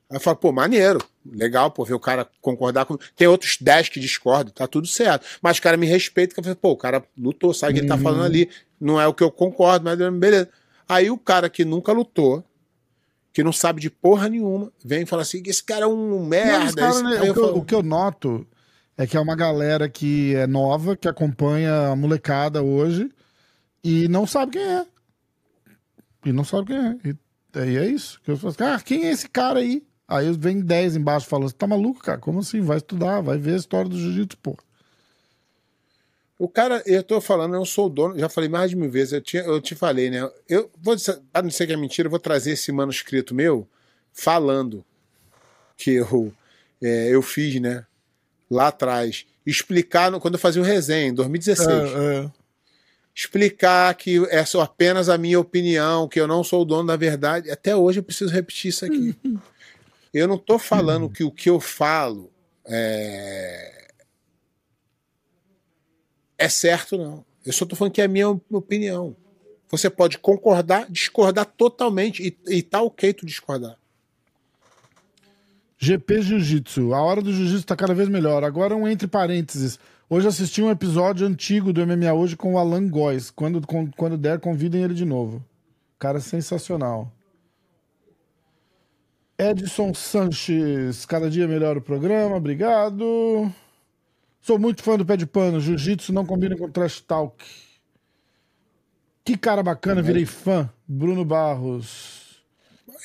Aí eu falo, pô, maneiro, legal, pô, ver o cara concordar com. Tem outros 10 que discordam, tá tudo certo. Mas o cara me respeita, que eu falo, pô, o cara lutou, sabe o que ele tá falando ali. Não é o que eu concordo, mas beleza. Aí o cara que nunca lutou, que não sabe de porra nenhuma, vem e fala assim: esse cara é um Não, merda. caras, esse- né, Aí o, eu que eu, falo, o que eu noto é que é uma galera que é nova, que acompanha a molecada hoje e não sabe quem é. E não sabe quem é. E aí é isso. Que eu falo assim, ah, quem é esse cara aí? Aí vem 10 embaixo falando, tá maluco, cara? Como assim? Vai estudar, vai ver a história do jiu-jitsu, pô. O cara, eu tô falando, eu sou o dono, já falei mais de mil vezes, eu, tinha, eu te falei, né? Eu vou, dizer- pra não ser que é mentira, eu vou trazer esse manuscrito meu falando que eu, é, eu fiz, né? Lá atrás. Explicar, no- quando eu fazia o resenha, em 2016. É, é. Explicar que é só apenas a minha opinião, que eu não sou o dono da verdade. Até hoje eu preciso repetir isso aqui. eu não tô falando que o que eu falo é é certo, não. Eu só tô falando que é a minha opinião. Você pode concordar, discordar totalmente, e, e tá ok tu discordar. GP Jiu-Jitsu. A hora do Jiu-Jitsu tá cada vez melhor. Agora um entre parênteses. Hoje assisti um episódio antigo do MMA hoje com o Alan Góes. Quando, quando der, convidem ele de novo. Cara sensacional. Edson Sanches. Cada dia melhor o programa. Obrigado. Sou muito fã do pé de pano. Jiu-Jitsu não combina com trash talk. Que cara bacana, virei fã. Bruno Barros.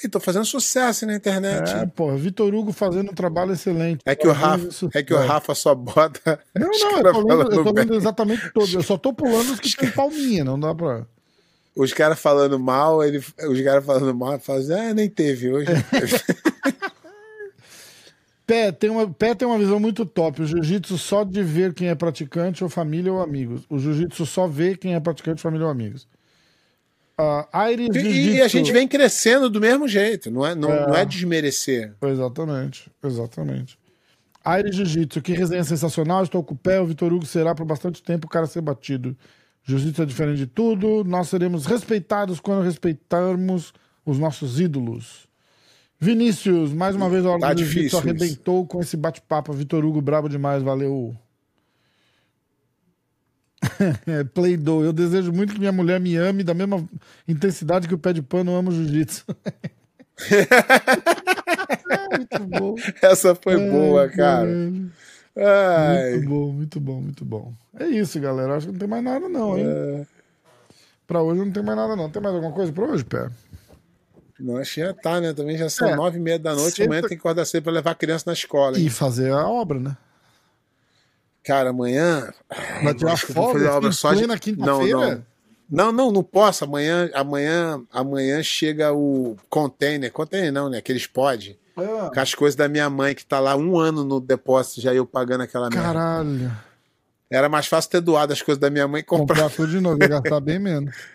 E tô fazendo sucesso na internet. É, pô, Vitor Hugo fazendo um trabalho excelente. É que o Rafa, é que o Rafa só bota. Não, não, eu tô, lendo, eu tô lendo exatamente todos. Eu só tô pulando os que tem palminha, não dá pra. Os caras falando mal, ele, os caras falando mal, fazem, ah, nem teve hoje. Pé tem, uma, Pé tem uma visão muito top. O jiu-jitsu só de ver quem é praticante ou família ou amigos. O jiu-jitsu só vê quem é praticante, família ou amigos. Uh, Aires E, e a gente vem crescendo do mesmo jeito, não é, não É. não é desmerecer. Exatamente, exatamente. Aires Jiu-Jitsu, que resenha sensacional. Estou com o pé. O Vitor Hugo será por bastante tempo o cara a ser batido. Jiu-Jitsu é diferente de tudo. Nós seremos respeitados quando respeitarmos os nossos ídolos. Vinícius, mais uma vez a hora Tá do Jiu-Jitsu difícil isso. arrebentou com esse bate-papo. Vitor Hugo, brabo demais, valeu. É, Play-Doh. Eu desejo muito que minha mulher me ame da mesma intensidade que o pé de pano ama o jiu-jitsu. É, muito bom. Essa foi boa, Ai, cara. Muito bom, muito bom, muito bom. É isso, galera. Acho que não tem mais nada, não, hein? É. Pra hoje não tem mais nada, não. Tem mais alguma coisa pra hoje, Pé? Não, acho que já tá, né? Também já são É. nove e meia da noite, Sexta- amanhã tem que acordar cedo pra levar a criança na escola. hein? E fazer a obra, né? Cara, amanhã. Vai tirar folga obra só de- Não, quinta-feira? não. Não, não, não posso. Amanhã, amanhã, amanhã chega o container. Container não, né? Aqueles pod. Ah, Com as coisas da minha mãe, que tá lá um ano no depósito, já eu pagando aquela merda. caralho. Era mais fácil ter doado as coisas da minha mãe e comprar. Comprar tudo de novo e gastar bem menos.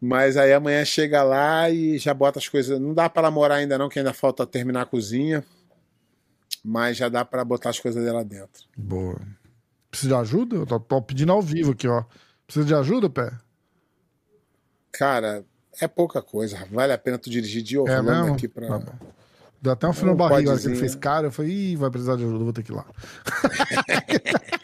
Mas aí amanhã chega lá e já bota as coisas. Não dá para ela morar ainda, não, que ainda falta terminar a cozinha. Mas já dá para botar as coisas dela dentro. Boa. Precisa de ajuda? Eu tô, tô pedindo ao vivo aqui, ó. Precisa de ajuda, Pé? Cara, é pouca coisa. Vale a pena tu dirigir de É Orlando mesmo? aqui pra. Tá. Deu até um frio na barriga na hora que ele fez cara. Eu falei, ih, vai precisar de ajuda, vou ter que ir lá.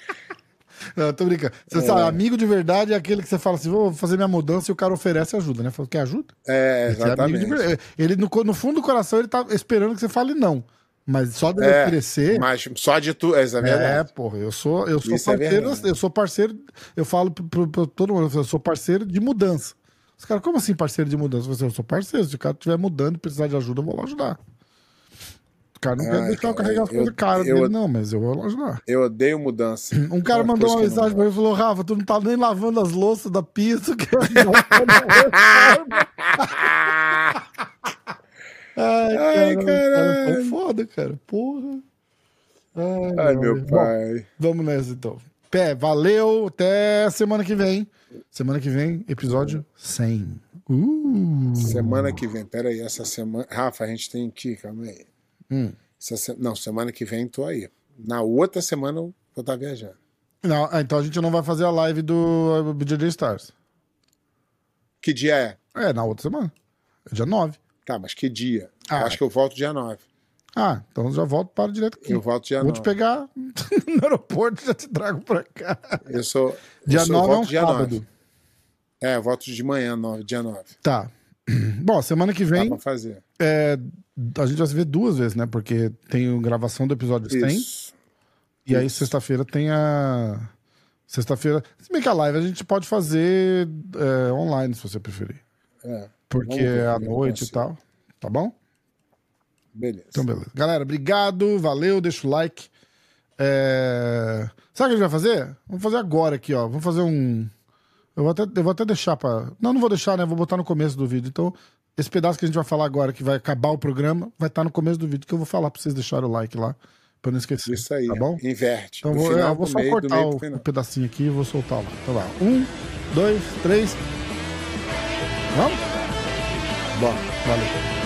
Não, tô brincando. Você É. sabe, amigo de verdade é aquele que você fala assim: vou fazer minha mudança e o cara oferece ajuda, né? Fala, quer ajuda? É, é de exatamente. Ele, no, no fundo do coração, ele tá esperando que você fale não. Mas só de É, oferecer. Mas só de tu. É, é É, porra, eu sou, eu sou Isso é parceiro, verdade. eu sou parceiro, eu falo pro todo mundo, eu sou parceiro de mudança. Os caras, como assim parceiro de mudança? Eu, falei, eu sou parceiro, se o cara estiver mudando e precisar de ajuda, eu vou lá ajudar. Cara não quer Ai, deixar eu cara, carregar as coisas caras dele, não, mas eu vou lá ajudar. Eu odeio mudança. Um cara É mandou uma mensagem pra mim e falou: Rafa, tu não tá nem lavando as louças da pizza. Que... Ai, Ai, cara, caralho. cara, foda, cara. Porra. Ai, Ai, meu Bom, pai. Vamos nessa então. Pé, valeu. Até semana que vem. Semana que vem, episódio 100. Uh. Semana que vem, peraí, essa semana. Rafa, a gente tem que. Calma aí. Hum. Essa Não, semana que vem tô aí. Na outra semana eu vou estar viajando. Não, ah, então a gente não vai fazer a live do BJJ Stars. Que dia é? É, na outra semana. É dia 9. Tá, mas que dia? Ah. Eu acho que eu volto dia 9. Ah, então eu já volto para direto aqui. Eu volto dia Vou 9. te pegar no aeroporto e já te trago pra cá. Eu sou. eu Dia sou- eu 9 é um dia sábado. 9. É, eu volto de manhã, 9, dia 9. Tá. Bom, semana que Dá vem pra fazer. é, a gente vai se ver duas vezes, né? Porque tem gravação do episódio 100 Isso. e aí sexta-feira tem a. Sexta-feira. Se bem que a live a gente pode fazer é, online, se você preferir. É, Porque é à noite e tal. Tá bom? beleza. Então, beleza. Galera, obrigado, valeu, deixa o like. É... Sabe o que a gente vai fazer? Vamos fazer agora aqui, ó. Vamos fazer um. Eu vou até, eu vou até deixar pra. Não, não vou deixar, né? Vou botar no começo do vídeo. Então, esse pedaço que a gente vai falar agora, que vai acabar o programa, vai estar no começo do vídeo, que eu vou falar pra vocês deixarem o like lá, pra não esquecer. Isso aí. Tá bom? Inverte. Então, vou, é, final eu vou só meio, cortar meio o, pedacinho aqui e vou soltar lá. Então, lá. Um, dois, três. Bom. Valeu.